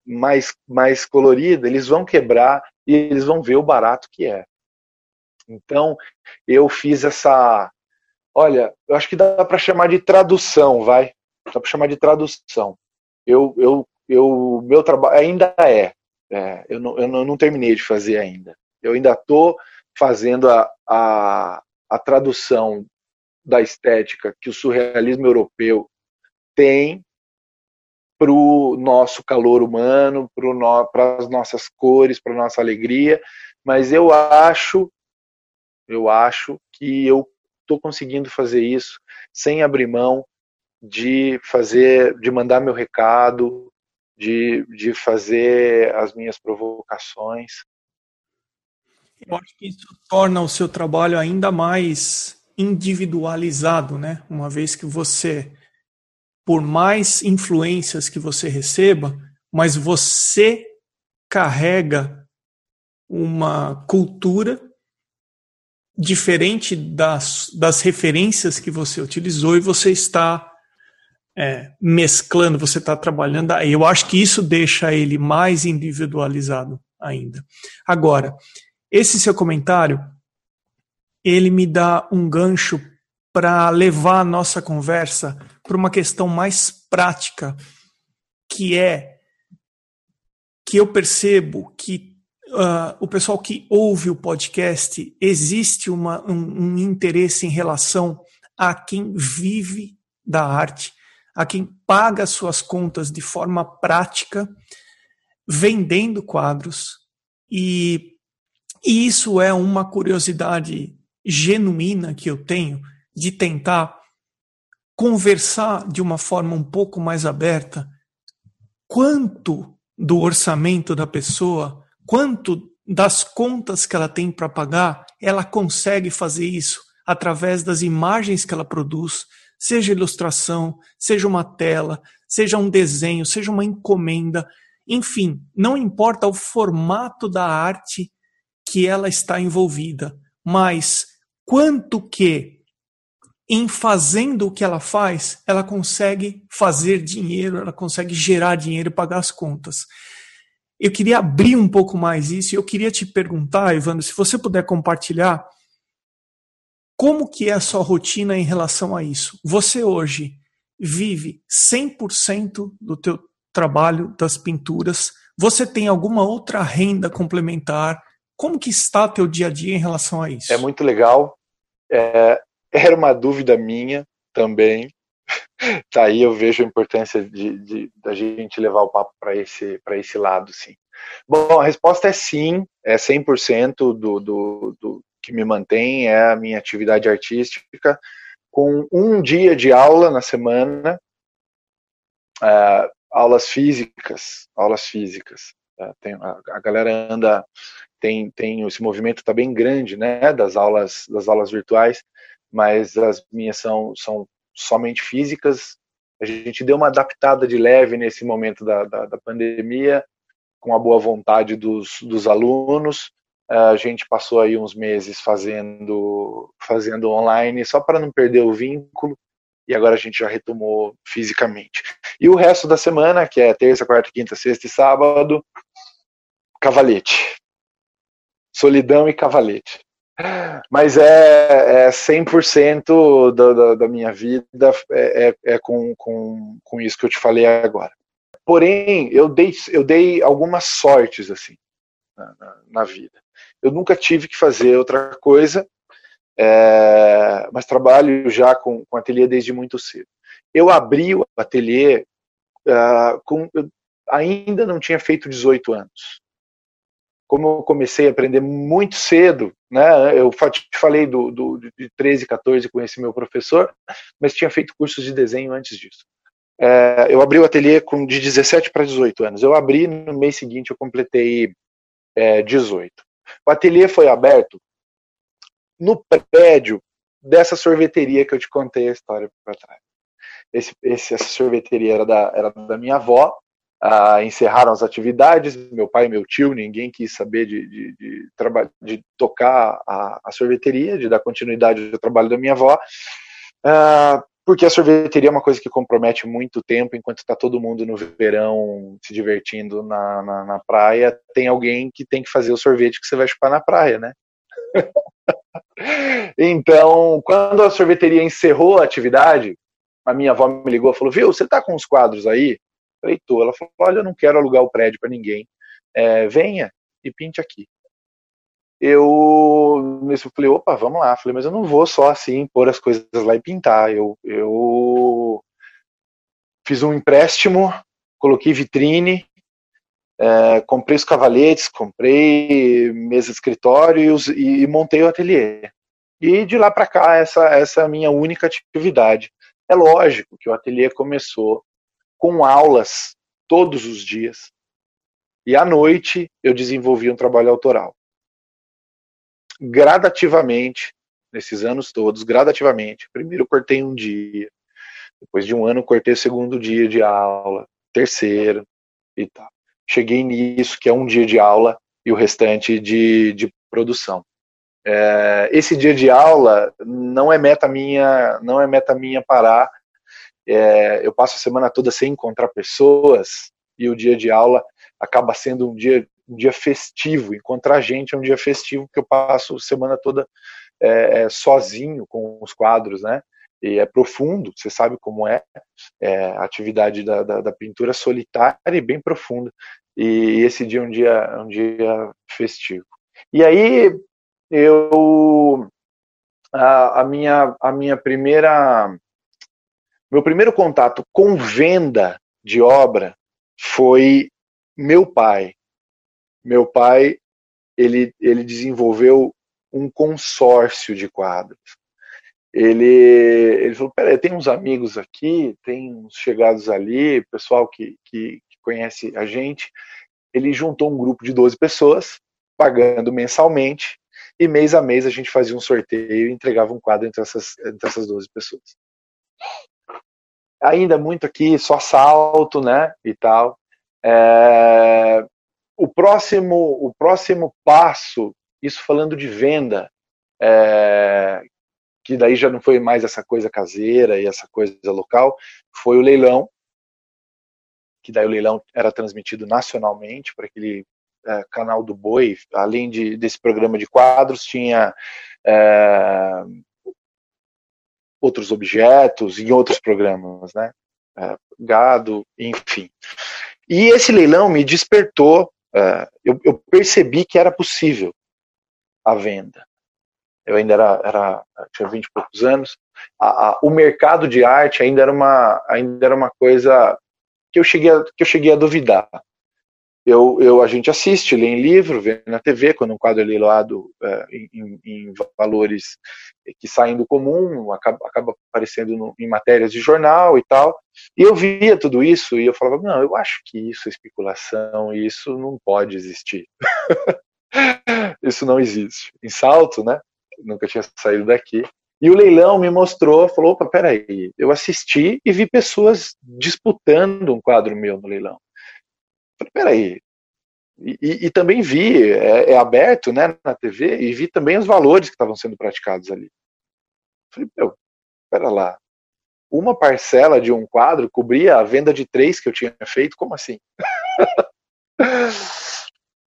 mais, mais colorida, eles vão quebrar e eles vão ver o barato que é. Então, eu fiz essa. Olha, eu acho que dá para chamar de tradução, vai. Dá para chamar de tradução. Eu, eu, eu, meu trabalho ainda é. é eu, não, eu não terminei de fazer ainda. Eu ainda estou fazendo a, a, a tradução da estética que o surrealismo europeu tem para o nosso calor humano, para no, as nossas cores, para nossa alegria, mas eu acho, eu acho que eu estou conseguindo fazer isso sem abrir mão de fazer, de mandar meu recado, de, de fazer as minhas provocações. Eu acho que isso torna o seu trabalho ainda mais individualizado, né? Uma vez que você, por mais influências que você receba, mas você carrega uma cultura diferente das, das referências que você utilizou e você está é, mesclando, você está trabalhando. Eu acho que isso deixa ele mais individualizado ainda. Agora, esse seu comentário ele me dá um gancho para levar a nossa conversa para uma questão mais prática, que é que eu percebo que uh, o pessoal que ouve o podcast existe uma, um, um interesse em relação a quem vive da arte, a quem paga suas contas de forma prática, vendendo quadros. E, e isso é uma curiosidade genuína que eu tenho de tentar conversar de uma forma um pouco mais aberta quanto do orçamento da pessoa, quanto das contas que ela tem para pagar, ela consegue fazer isso através das imagens que ela produz, seja ilustração, seja uma tela, seja um desenho, seja uma encomenda, enfim, não importa o formato da arte que ela está envolvida, mas quanto que em fazendo o que ela faz, ela consegue fazer dinheiro, ela consegue gerar dinheiro e pagar as contas. Eu queria abrir um pouco mais isso e eu queria te perguntar, Evandro, se você puder compartilhar como que é a sua rotina em relação a isso. Você hoje vive 100% do teu trabalho das pinturas? Você tem alguma outra renda complementar? Como que está teu dia a dia em relação a isso? É muito legal. É, era uma dúvida minha também. [laughs] tá aí eu vejo a importância de da gente levar o papo para esse para esse lado, sim. Bom, a resposta é sim, é 100% do, do, do que me mantém é a minha atividade artística, com um dia de aula na semana, uh, aulas físicas, aulas físicas. Uh, tem, a, a, galera anda tem, tem esse movimento está bem grande, né, das aulas das aulas virtuais, mas as minhas são são somente físicas. A gente deu uma adaptada de leve nesse momento da, da, da pandemia, com a boa vontade dos, dos alunos, a gente passou aí uns meses fazendo fazendo online só para não perder o vínculo e agora a gente já retomou fisicamente. E o resto da semana, que é terça, quarta, quinta, sexta e sábado, cavalete. Solidão e cavalete. Mas é, é 100% da, da, da minha vida é, é, é com, com, com isso que eu te falei agora. Porém, eu dei, eu dei algumas sortes assim na, na, na vida. Eu nunca tive que fazer outra coisa, é, mas trabalho já com, com ateliê desde muito cedo. Eu abri o ateliê uh, com, eu ainda não tinha feito 18 anos. Como eu comecei a aprender muito cedo, né, eu te falei do, do, de 13, 14, conheci meu professor, mas tinha feito cursos de desenho antes disso. É, eu abri o ateliê com, de 17 para 18 anos. Eu abri no mês seguinte, eu completei é, 18. O ateliê foi aberto no prédio dessa sorveteria que eu te contei a história para trás. Esse, esse, essa sorveteria era da, era da minha avó, ah, encerraram as atividades, meu pai e meu tio, ninguém quis saber de, de, de, de tocar a, a, sorveteria, de dar continuidade ao trabalho da minha avó, ah, porque a sorveteria é uma coisa que compromete muito tempo, enquanto está todo mundo no verão se divertindo na, na, na, praia, tem alguém que tem que fazer o sorvete que você vai chupar na praia, né? [laughs] então, quando a sorveteria encerrou a atividade, a minha avó me ligou e falou: Viu, você tá com os quadros aí? Eu falei: Tô. Ela falou: Olha, eu não quero alugar o prédio para ninguém. É, venha e pinte aqui eu, eu falei, opa, vamos lá. Falei, mas eu não vou só assim pôr as coisas lá e pintar. Eu, eu fiz um empréstimo, coloquei vitrine, é, comprei os cavaletes, comprei mesa de escritório e, e montei o ateliê. E de lá para cá, essa, essa é a minha única atividade. É lógico que o ateliê começou com aulas todos os dias. E à noite eu desenvolvi um trabalho autoral gradativamente, nesses anos todos, gradativamente. Primeiro cortei um dia, depois de um ano cortei o segundo dia de aula, terceiro e tal. Cheguei nisso, que é um dia de aula e o restante de, de produção. É, esse dia de aula não é meta minha, não é meta minha parar. É, eu passo a semana toda sem encontrar pessoas e o dia de aula acaba sendo um dia um dia festivo. Encontrar gente é um dia festivo, porque eu passo a semana toda é, é, sozinho com os quadros, né? E é profundo, você sabe como é, é a atividade da, da, da, pintura solitária e bem profunda. E esse dia é um dia, é um dia festivo. E aí eu a, a minha a minha primeira meu primeiro contato com venda de obra foi meu pai meu pai ele, ele desenvolveu um consórcio de quadros. Ele, ele falou: peraí, tem uns amigos aqui, tem uns chegados ali, pessoal que, que, que conhece a gente. Ele juntou um grupo de 12 pessoas, pagando mensalmente, e mês a mês a gente fazia um sorteio e entregava um quadro entre essas, entre essas 12 pessoas. Ainda muito aqui, só salto, né, e tal. É, o próximo, o próximo passo, isso falando de venda, é, que daí já não foi mais essa coisa caseira e essa coisa local, foi o leilão, que daí o leilão era transmitido nacionalmente para aquele é, canal do Boi, além de, desse programa de quadros, tinha é, outros objetos em outros programas, né? É, gado, enfim. E esse leilão me despertou uh, eu, eu, percebi que era possível a venda. Eu ainda era, era tinha 20 e poucos anos. A, a, o mercado de arte ainda era uma, ainda era uma coisa que eu cheguei a, que eu cheguei a duvidar. Eu, eu, a gente assiste, lê em livro, vê na TV, quando um quadro é leilado é, em, em, valores que saem do comum, acaba, acaba aparecendo no, em matérias de jornal e tal. E eu via tudo isso e eu falava, não, eu acho que isso é especulação, isso não pode existir. [laughs] isso não existe. Em salto, né? Nunca tinha saído daqui. E o leilão me mostrou, falou, opa, peraí, eu assisti e vi pessoas disputando um quadro meu no leilão. Peraí, e, e, também vi, é, é, aberto né, na TV, e vi também os valores que estavam sendo praticados ali. Falei, meu, pera lá, uma parcela de um quadro cobria a venda de três que eu tinha feito, como assim? [laughs]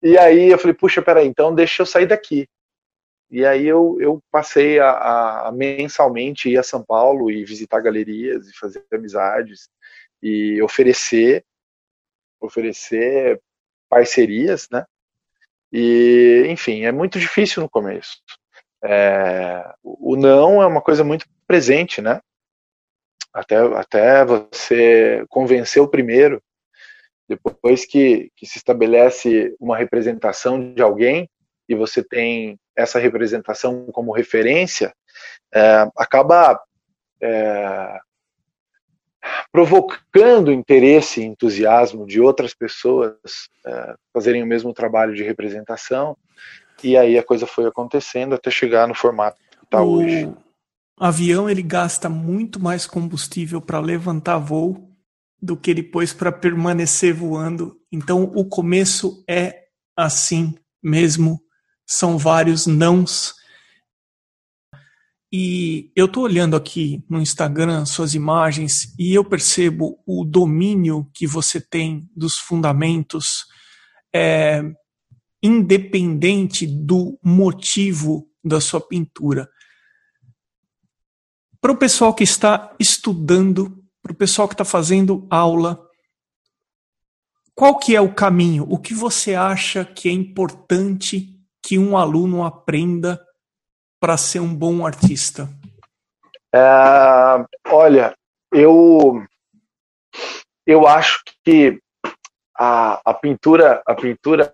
e aí eu falei, puxa, peraí, então deixa eu sair daqui. E aí eu, eu passei a, a, mensalmente ir a São Paulo e visitar galerias e fazer amizades e oferecer oferecer parcerias, né? E, enfim, é muito difícil no começo. É, o não é uma coisa muito presente, né? Até, até você convencer o primeiro, depois que, que se estabelece uma representação de alguém e você tem essa representação como referência, é, acaba é, provocando interesse e entusiasmo de outras pessoas é, fazerem o mesmo trabalho de representação, e aí a coisa foi acontecendo até chegar no formato que está hoje. O avião ele gasta muito mais combustível para levantar voo do que depois para permanecer voando. Então o começo é assim mesmo, são vários nãos e eu estou olhando aqui no Instagram suas imagens e eu percebo o domínio que você tem dos fundamentos, é, independente do motivo da sua pintura. Para o pessoal que está estudando, para o pessoal que está fazendo aula, qual que é o caminho? O que você acha que é importante que um aluno aprenda para ser um bom artista? É, olha, eu eu acho que a, a pintura a pintura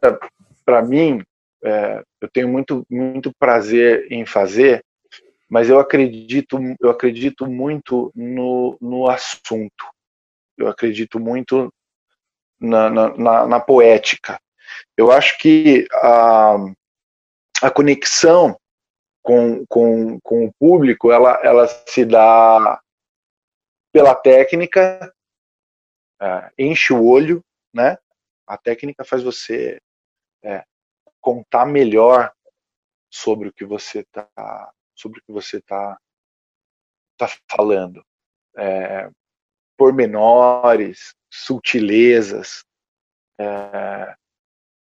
para mim é, eu tenho muito muito prazer em fazer, mas eu acredito eu acredito muito no, no assunto. Eu acredito muito na, na, na poética. Eu acho que a, a conexão com, com, com o público, ela, ela se dá pela técnica, é, enche o olho, né? A técnica faz você é, contar melhor sobre o que você está sobre o que você está tá falando, é, pormenores, sutilezas, é,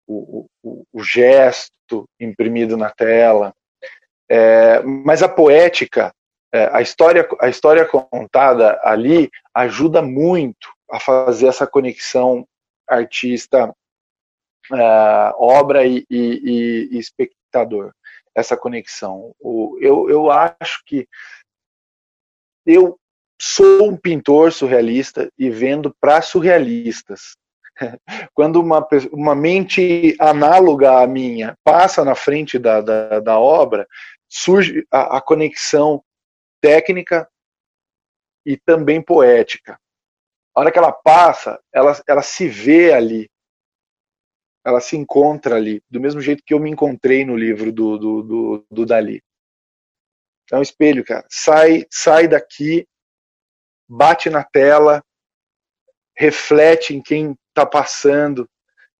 o, o, o gesto imprimido na tela, é, mas a poética, é, a, história, a história contada ali ajuda muito a fazer essa conexão artista, é, obra e, e, e, espectador. Essa conexão. O, eu, eu acho que eu sou um pintor surrealista e vendo para surrealistas. [laughs] Quando uma, uma mente análoga à minha passa na frente da, da, da obra, surge a, a conexão técnica e também poética. A hora que ela passa, ela, ela se vê ali, ela se encontra ali, do mesmo jeito que eu me encontrei no livro do, do, do, do Dali. É um espelho, cara. Sai, sai daqui, bate na tela, reflete em quem está passando,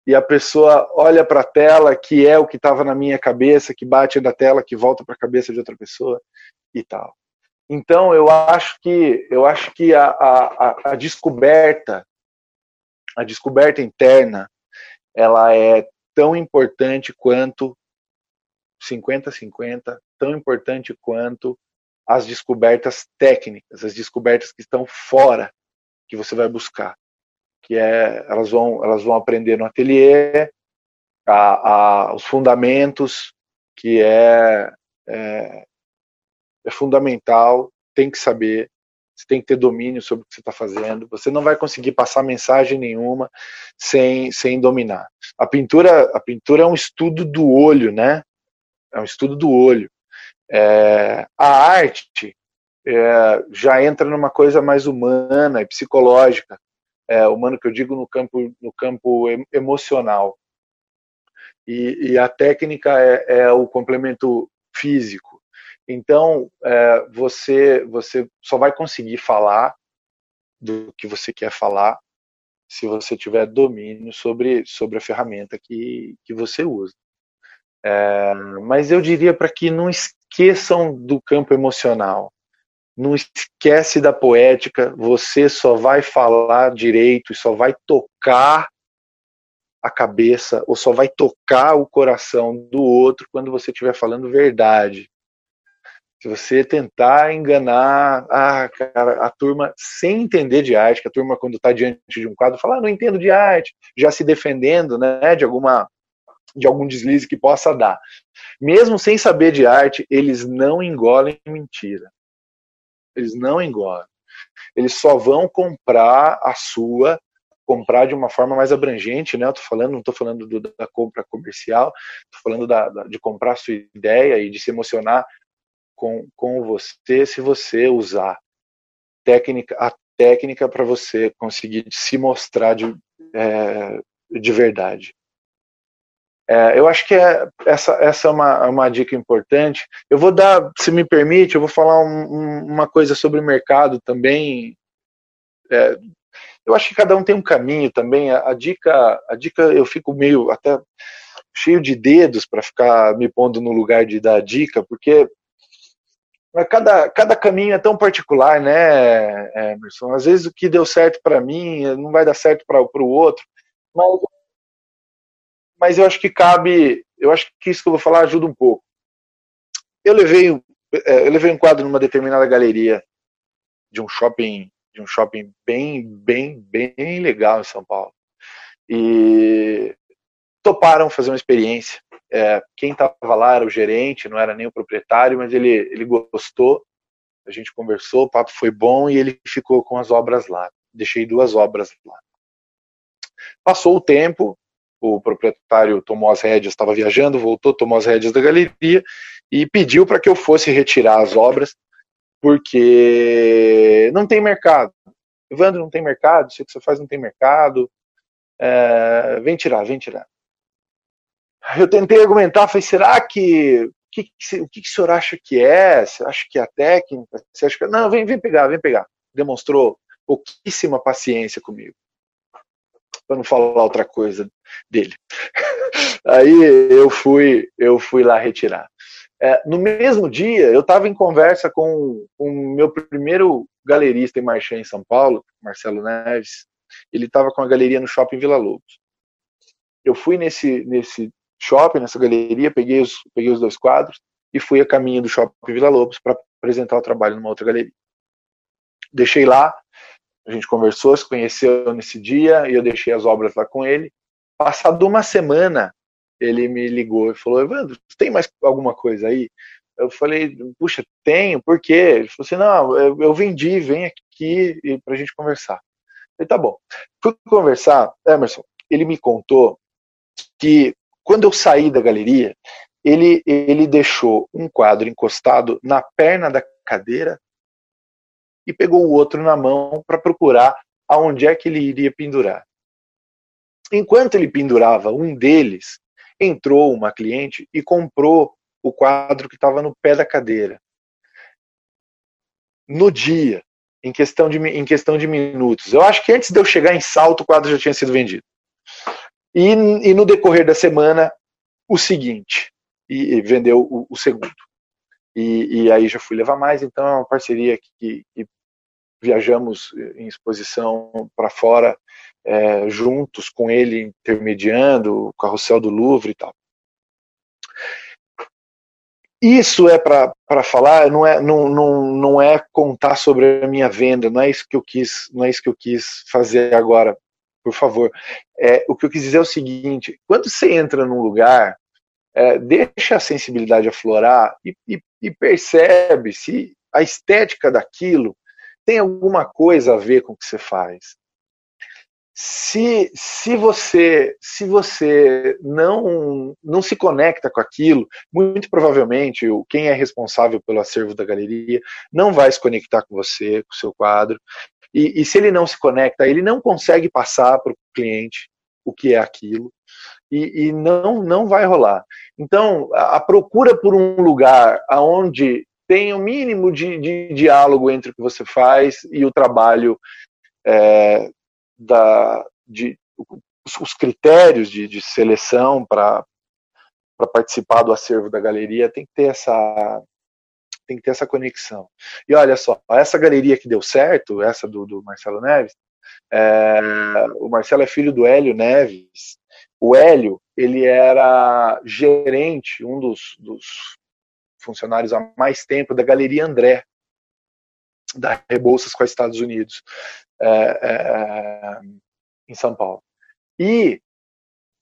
e a pessoa olha para a tela, que é o que estava na minha cabeça, que bate na tela, que volta para a cabeça de outra pessoa e tal. Então eu acho que eu acho que a, a, a descoberta, a descoberta interna, ela é tão importante quanto 50-50, tão importante quanto as descobertas técnicas, as descobertas que estão fora que você vai buscar que é elas vão elas vão aprender no ateliê a, a, os fundamentos que é, é, é fundamental tem que saber você tem que ter domínio sobre o que você está fazendo você não vai conseguir passar mensagem nenhuma sem sem dominar. A pintura a pintura é um estudo do olho né? É um estudo do olho. É, a arte é, já entra numa coisa mais humana e psicológica é, humano que eu digo no campo no campo emocional e, e a técnica é, é, o complemento físico então é, você você só vai conseguir falar do que você quer falar se você tiver domínio sobre, sobre a ferramenta que, que você usa. É, mas eu diria para que não esqueçam do campo emocional. Não esquece da poética, você só vai falar direito e só vai tocar a cabeça ou só vai tocar o coração do outro quando você estiver falando verdade. Se você tentar enganar ah, cara, a turma sem entender de arte, que a turma quando está diante de um quadro fala, ah, não entendo de arte, já se defendendo, né, de alguma de algum deslize que possa dar. Mesmo sem saber de arte, eles não engolem mentira. Eles não engolem. Eles só vão comprar a sua, comprar de uma forma mais abrangente, né? Eu tô falando, não estou falando do, da compra comercial, estou falando da, da, de comprar a sua ideia e de se emocionar com, com você se você usar técnica, a técnica para você conseguir se mostrar de, é, de verdade. É, eu acho que é, essa, essa é uma, uma dica importante. Eu vou dar, se me permite, eu vou falar um, um, uma coisa sobre o mercado também. É, eu acho que cada um tem um caminho também. A, a, dica, a dica eu fico meio até cheio de dedos para ficar me pondo no lugar de dar dica, porque cada, cada caminho é tão particular, né, Emerson? Às vezes o que deu certo para mim não vai dar certo para o outro, mas, mas eu acho que cabe, eu acho que isso que eu vou falar ajuda um pouco. Eu levei, é, eu levei um quadro numa determinada galeria de um shopping, de um shopping bem, bem, bem legal em São Paulo. E toparam fazer uma experiência. É, quem estava lá era o gerente, não era nem o proprietário, mas ele, ele gostou. A gente conversou, o papo foi bom e ele ficou com as obras lá. Deixei duas obras lá. Passou o tempo, o proprietário tomou as rédeas, estava viajando, voltou, tomou as rédeas da galeria e pediu para que eu fosse retirar as obras, porque não tem mercado. Evandro, não tem mercado, isso que você faz não tem mercado. É, vem tirar, vem tirar eu tentei argumentar, falei, será que que, que, o que, que o senhor acha que é? Você acha que é a técnica? Você acha que... É? Não, vem, vem pegar, vem pegar. Demonstrou pouquíssima paciência comigo. Para não falar outra coisa dele. [laughs] Aí eu fui, eu fui lá retirar. É, no mesmo dia, eu estava em conversa com o meu primeiro galerista em marché em São Paulo, Marcelo Neves. Ele estava com a galeria no Shopping Vila Lobos. Eu fui nesse, nesse shopping, nessa galeria, peguei os, peguei os dois quadros e fui a caminho do shopping Vila Lobos para apresentar o trabalho numa outra galeria. Deixei lá, a gente conversou, se conheceu nesse dia e eu deixei as obras lá com ele. Passado uma semana, ele me ligou e falou: Evandro, tem mais alguma coisa aí? Eu falei: Puxa, tenho, por quê? Ele falou assim: Não, eu, vendi, vem aqui para a gente conversar. Eu falei: Tá bom. Fui conversar, Emerson, ele me contou que quando eu saí da galeria, ele, ele deixou um quadro encostado na perna da cadeira e pegou o outro na mão para procurar aonde é que ele iria pendurar. Enquanto ele pendurava um deles, entrou uma cliente e comprou o quadro que estava no pé da cadeira. No dia, em questão, de, em questão de minutos. Eu acho que antes de eu chegar em salto, o quadro já tinha sido vendido. E, e no decorrer da semana, o seguinte, e, e vendeu o, o segundo. E, e, aí já fui levar mais, então é uma parceria que, que viajamos em exposição para fora é, juntos com ele intermediando o carrossel do Louvre e tal. Isso é para falar, não é, não, não, não é contar sobre a minha venda, não é isso que eu quis, não é isso que eu quis fazer agora por favor. É, o que eu quis dizer é o seguinte: quando você entra num lugar, é, deixa a sensibilidade aflorar e, e, e percebe se a estética daquilo tem alguma coisa a ver com o que você faz. Se, se você se você não não se conecta com aquilo, muito provavelmente quem é responsável pelo acervo da galeria não vai se conectar com você, com o seu quadro, e, e se ele não se conecta, ele não consegue passar para o cliente o que é aquilo e, e, não, não vai rolar. Então, a, procura por um lugar onde tem o um mínimo de, de, diálogo entre o que você faz e o trabalho é, da, de os critérios de, de seleção para participar do acervo da galeria tem que ter essa tem que ter essa conexão. E olha só, essa galeria que deu certo, essa do, do Marcelo Neves, é, o Marcelo é filho do Hélio Neves. O Hélio, ele era gerente, um dos, dos funcionários há mais tempo da Galeria André, da Rebouças com os Estados Unidos, é, é, em São Paulo. E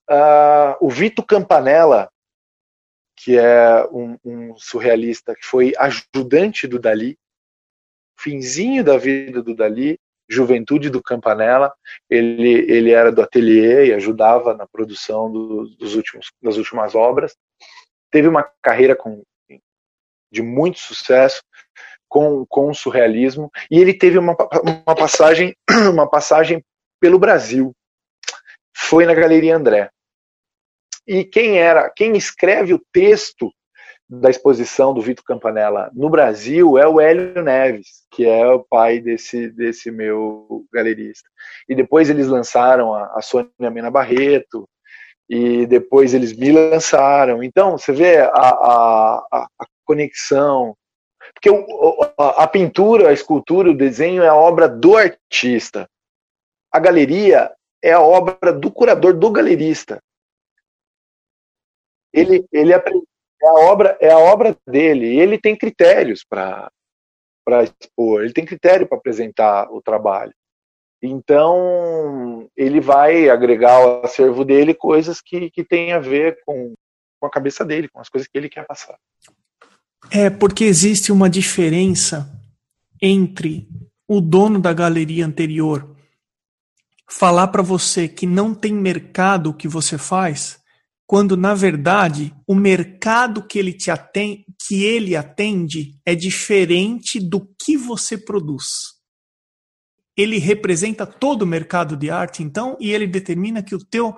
uh, o Vito Campanella, que é um, um, surrealista que foi ajudante do Dali, finzinho da vida do Dali, juventude do Campanella, ele, ele era do ateliê e ajudava na produção do, dos últimos, das últimas obras. Teve uma carreira com, de muito sucesso com, com o surrealismo e ele teve uma, uma passagem [clears throat] uma passagem pelo Brasil foi na Galeria André. E quem era, quem escreve o texto da exposição do Vitor Campanella no Brasil é o Hélio Neves, que é o pai desse, desse meu galerista. E depois eles lançaram a, a Sônia Mena Barreto, e depois eles me lançaram. Então, você vê a, a, a conexão. Porque o, a, pintura, a escultura, o desenho é a obra do artista. A galeria é a obra do curador, do galerista. Ele, ele é a obra é a obra dele. Ele tem critérios para para expor. Ele tem critério para apresentar o trabalho. Então ele vai agregar ao acervo dele coisas que, que têm a ver com, com a cabeça dele, com as coisas que ele quer passar. É porque existe uma diferença entre o dono da galeria anterior falar para você que não tem mercado o que você faz, quando na verdade o mercado que ele te atende, que ele atende é diferente do que você produz. Ele representa todo o mercado de arte, então, e ele determina que o teu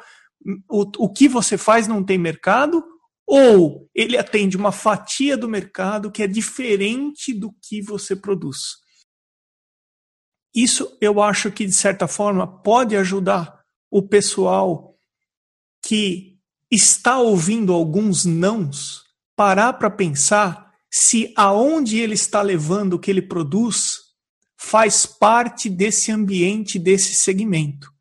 o, o que você faz não tem mercado, ou ele atende uma fatia do mercado que é diferente do que você produz. Isso eu acho que, de certa forma, pode ajudar o pessoal que está ouvindo alguns nãos parar para pensar se aonde ele está levando o que ele produz faz parte desse ambiente, desse segmento.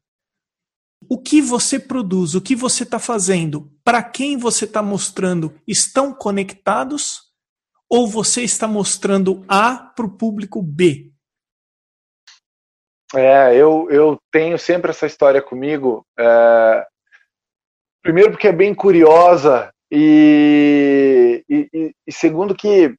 O que você produz, o que você está fazendo, para quem você está mostrando, estão conectados? Ou você está mostrando A para o público B? É, eu, eu tenho sempre essa história comigo. É, primeiro porque é bem curiosa e, e, e, segundo que,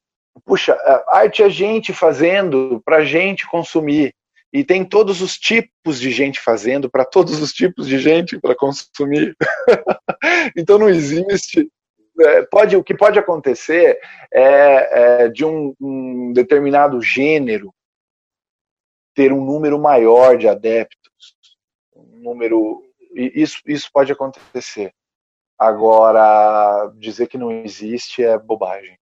puxa, arte é gente fazendo para gente consumir e tem todos os tipos de gente fazendo para todos os tipos de gente para consumir. [laughs] então não existe. É, pode, o que pode acontecer é, é de um, um determinado gênero ter um número maior de adeptos, um número isso isso pode acontecer. Agora dizer que não existe é bobagem.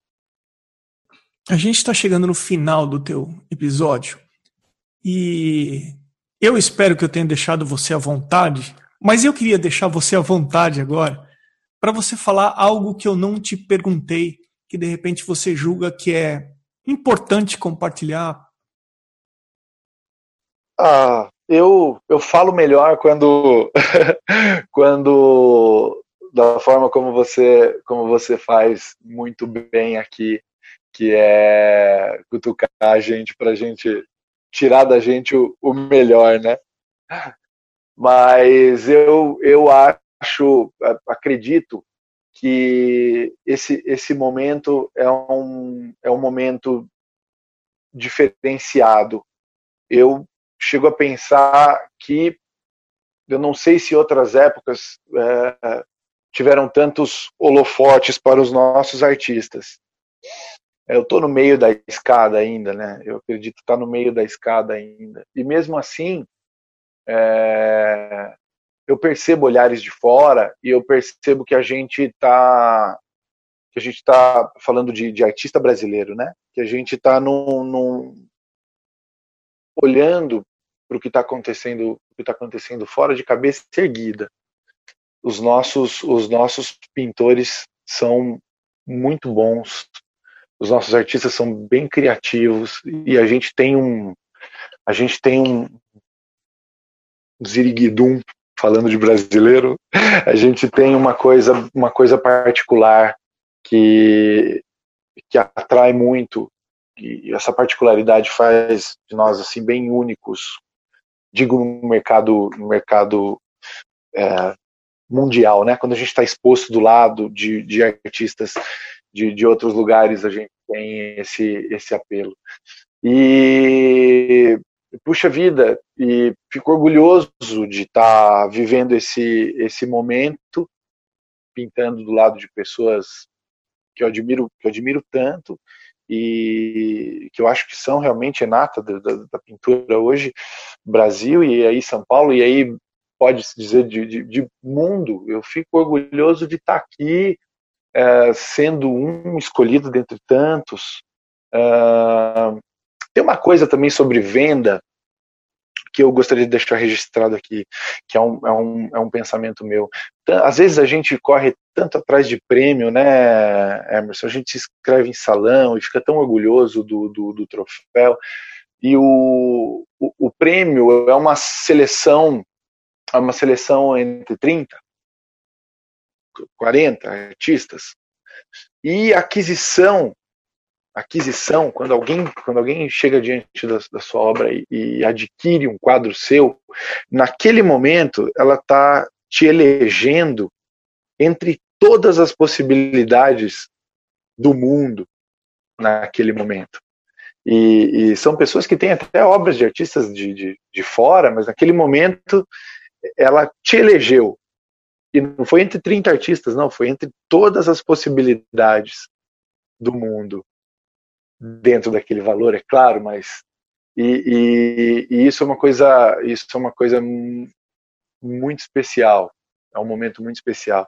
A gente está chegando no final do teu episódio e eu espero que eu tenha deixado você à vontade, mas eu queria deixar você à vontade agora para você falar algo que eu não te perguntei, que de repente você julga que é importante compartilhar. Ah, eu, eu falo melhor quando, [laughs] quando da forma como você, como você faz muito bem aqui, que é cutucar a gente para gente tirar da gente o, o melhor, né? Mas eu, eu acho, acredito que esse, esse momento é um, é um momento diferenciado. Eu chego a pensar que eu não sei se outras épocas é, tiveram tantos holofotes para os nossos artistas. Eu estou no meio da escada ainda, né? Eu acredito estar tá no meio da escada ainda. E mesmo assim, é, eu percebo olhares de fora e eu percebo que a gente está que a gente está falando de, de, artista brasileiro, né? Que a gente está num, num, olhando para o que está acontecendo, o que está acontecendo fora de cabeça erguida. Os nossos, os nossos pintores são muito bons, os nossos artistas são bem criativos e a gente tem um, a gente tem um ziriguidum falando de brasileiro, a gente tem uma coisa, uma coisa particular que que atrai muito e essa particularidade faz de nós assim bem únicos digo no mercado no mercado é, mundial né? Quando a gente está exposto do lado de, de artistas de, de outros lugares a gente tem esse esse apelo e puxa vida e fico orgulhoso de estar tá vivendo esse esse momento pintando do lado de pessoas que eu admiro que eu admiro tanto e que eu acho que são realmente a nata da, da, da pintura hoje, Brasil e aí São Paulo, e aí pode-se dizer de, de, de, mundo. Eu fico orgulhoso de estar aqui é, sendo um escolhido dentre tantos. Uh, tem uma coisa também sobre venda que eu gostaria de deixar registrado aqui, que é um, é um, é um pensamento meu. Às vezes a gente corre tanto atrás de prêmio, né, Emerson? A gente se inscreve em salão e fica tão orgulhoso do, do, do troféu. E o, o, o, prêmio é uma seleção, é uma seleção entre 30, 40 artistas. E aquisição aquisição, quando alguém, quando alguém chega diante da, da sua obra e, e, adquire um quadro seu, naquele momento ela está te elegendo entre todas as possibilidades do mundo naquele momento. E, e são pessoas que têm até obras de artistas de, de, de fora, mas naquele momento ela te elegeu. E não foi entre 30 artistas, não, foi entre todas as possibilidades do mundo dentro daquele valor, é claro, mas e, e, e, isso é uma coisa, isso é uma coisa muito especial, é um momento muito especial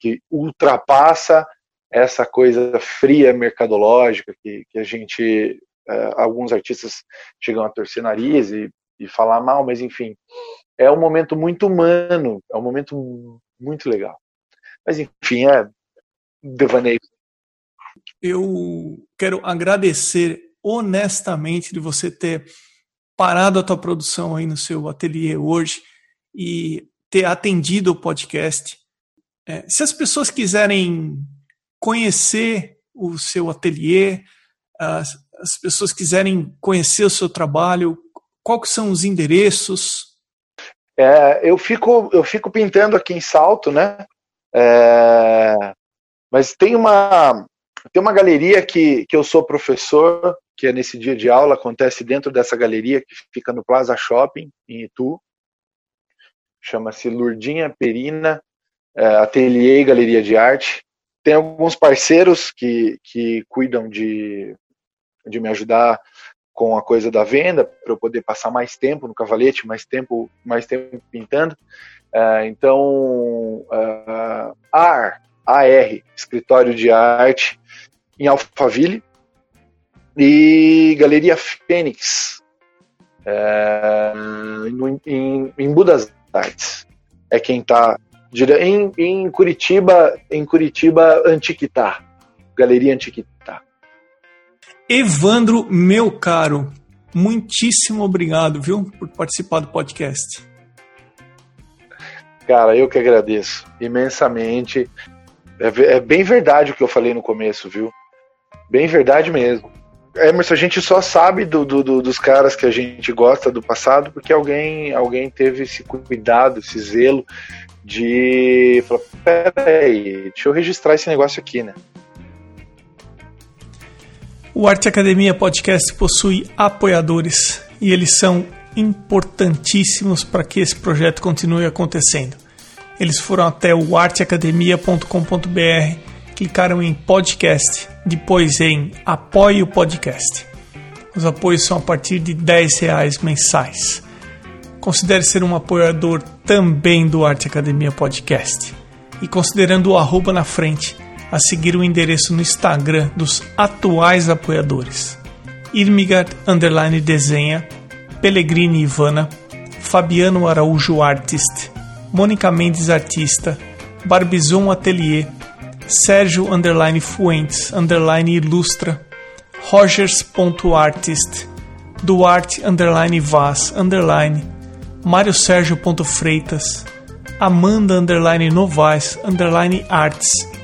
que ultrapassa essa coisa fria mercadológica que, que a gente, uh, alguns artistas chegam a torcer nariz e, e falar mal, mas enfim, é um momento muito humano, é um momento muito legal. Mas enfim, é devaneio eu quero agradecer honestamente de você ter parado a tua produção aí no seu ateliê hoje e ter atendido o podcast. É, se as pessoas quiserem conhecer o seu ateliê, as, as pessoas quiserem conhecer o seu trabalho, quais são os endereços? É, eu fico eu fico pintando aqui em Salto, né? É, mas tem uma tem uma galeria que, que eu sou professor, que é nesse dia de aula, acontece dentro dessa galeria que fica no Plaza Shopping, em Itu. Chama-se Lurdinha Perina é, Ateliê e Galeria de Arte. Tem alguns parceiros que, que cuidam de, de me ajudar com a coisa da venda, para eu poder passar mais tempo no cavalete, mais tempo, mais tempo pintando. É, então, uh, AR, AR, Escritório de Arte, em Alphaville, e Galeria Fênix, é, em, em Budas Artes. É quem está em, em Curitiba, em Curitiba, Antiquitá, Galeria Antiquitá. Evandro, meu caro, muitíssimo obrigado, viu, por participar do podcast. Cara, eu que agradeço imensamente. É, é, bem verdade o que eu falei no começo, viu? Bem verdade mesmo. Emerson, a gente só sabe do, do, do, dos caras que a gente gosta do passado porque alguém, alguém teve esse cuidado, esse zelo de falar, peraí, deixa eu registrar esse negócio aqui, né? O Arte Academia Podcast possui apoiadores e eles são importantíssimos para que esse projeto continue acontecendo. Eles foram até o arteacademia.com.br, clicaram em podcast, depois em apoie o podcast. Os apoios são a partir de 10 reais mensais. Considere ser um apoiador também do Arte Academia Podcast. E considerando o arroba na frente, a seguir o endereço no Instagram dos atuais apoiadores. Irmigard Underline Desenha, Pellegrini Ivana, Fabiano Araújo Artist, Mônica Mendes Artista, Barbizon Atelier, Sérgio Underline Fuentes Underline Ilustra, Rogers.artist, Duarte Underline Vaz Underline, Mário Sérgio Freitas, Amanda Underline Novaes Underline Arts,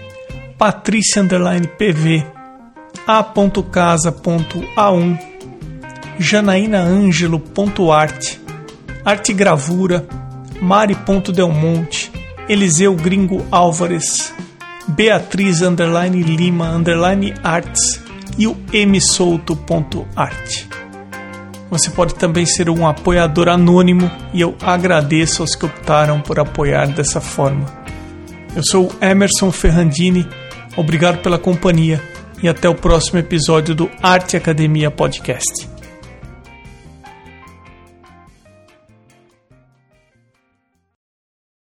Patrícia Underline PV, A.casa.a1, Janaína Ângelo.arte, Arte Gravura, Mari.delmonte, Eliseu Gringo Álvares, Beatriz Underline Lima Underline Arts e o msolto.art. Você pode também ser um apoiador anônimo e eu agradeço aos que optaram por apoiar dessa forma. Eu sou Emerson Ferrandini, obrigado pela companhia e até o próximo episódio do Arte Academia Podcast.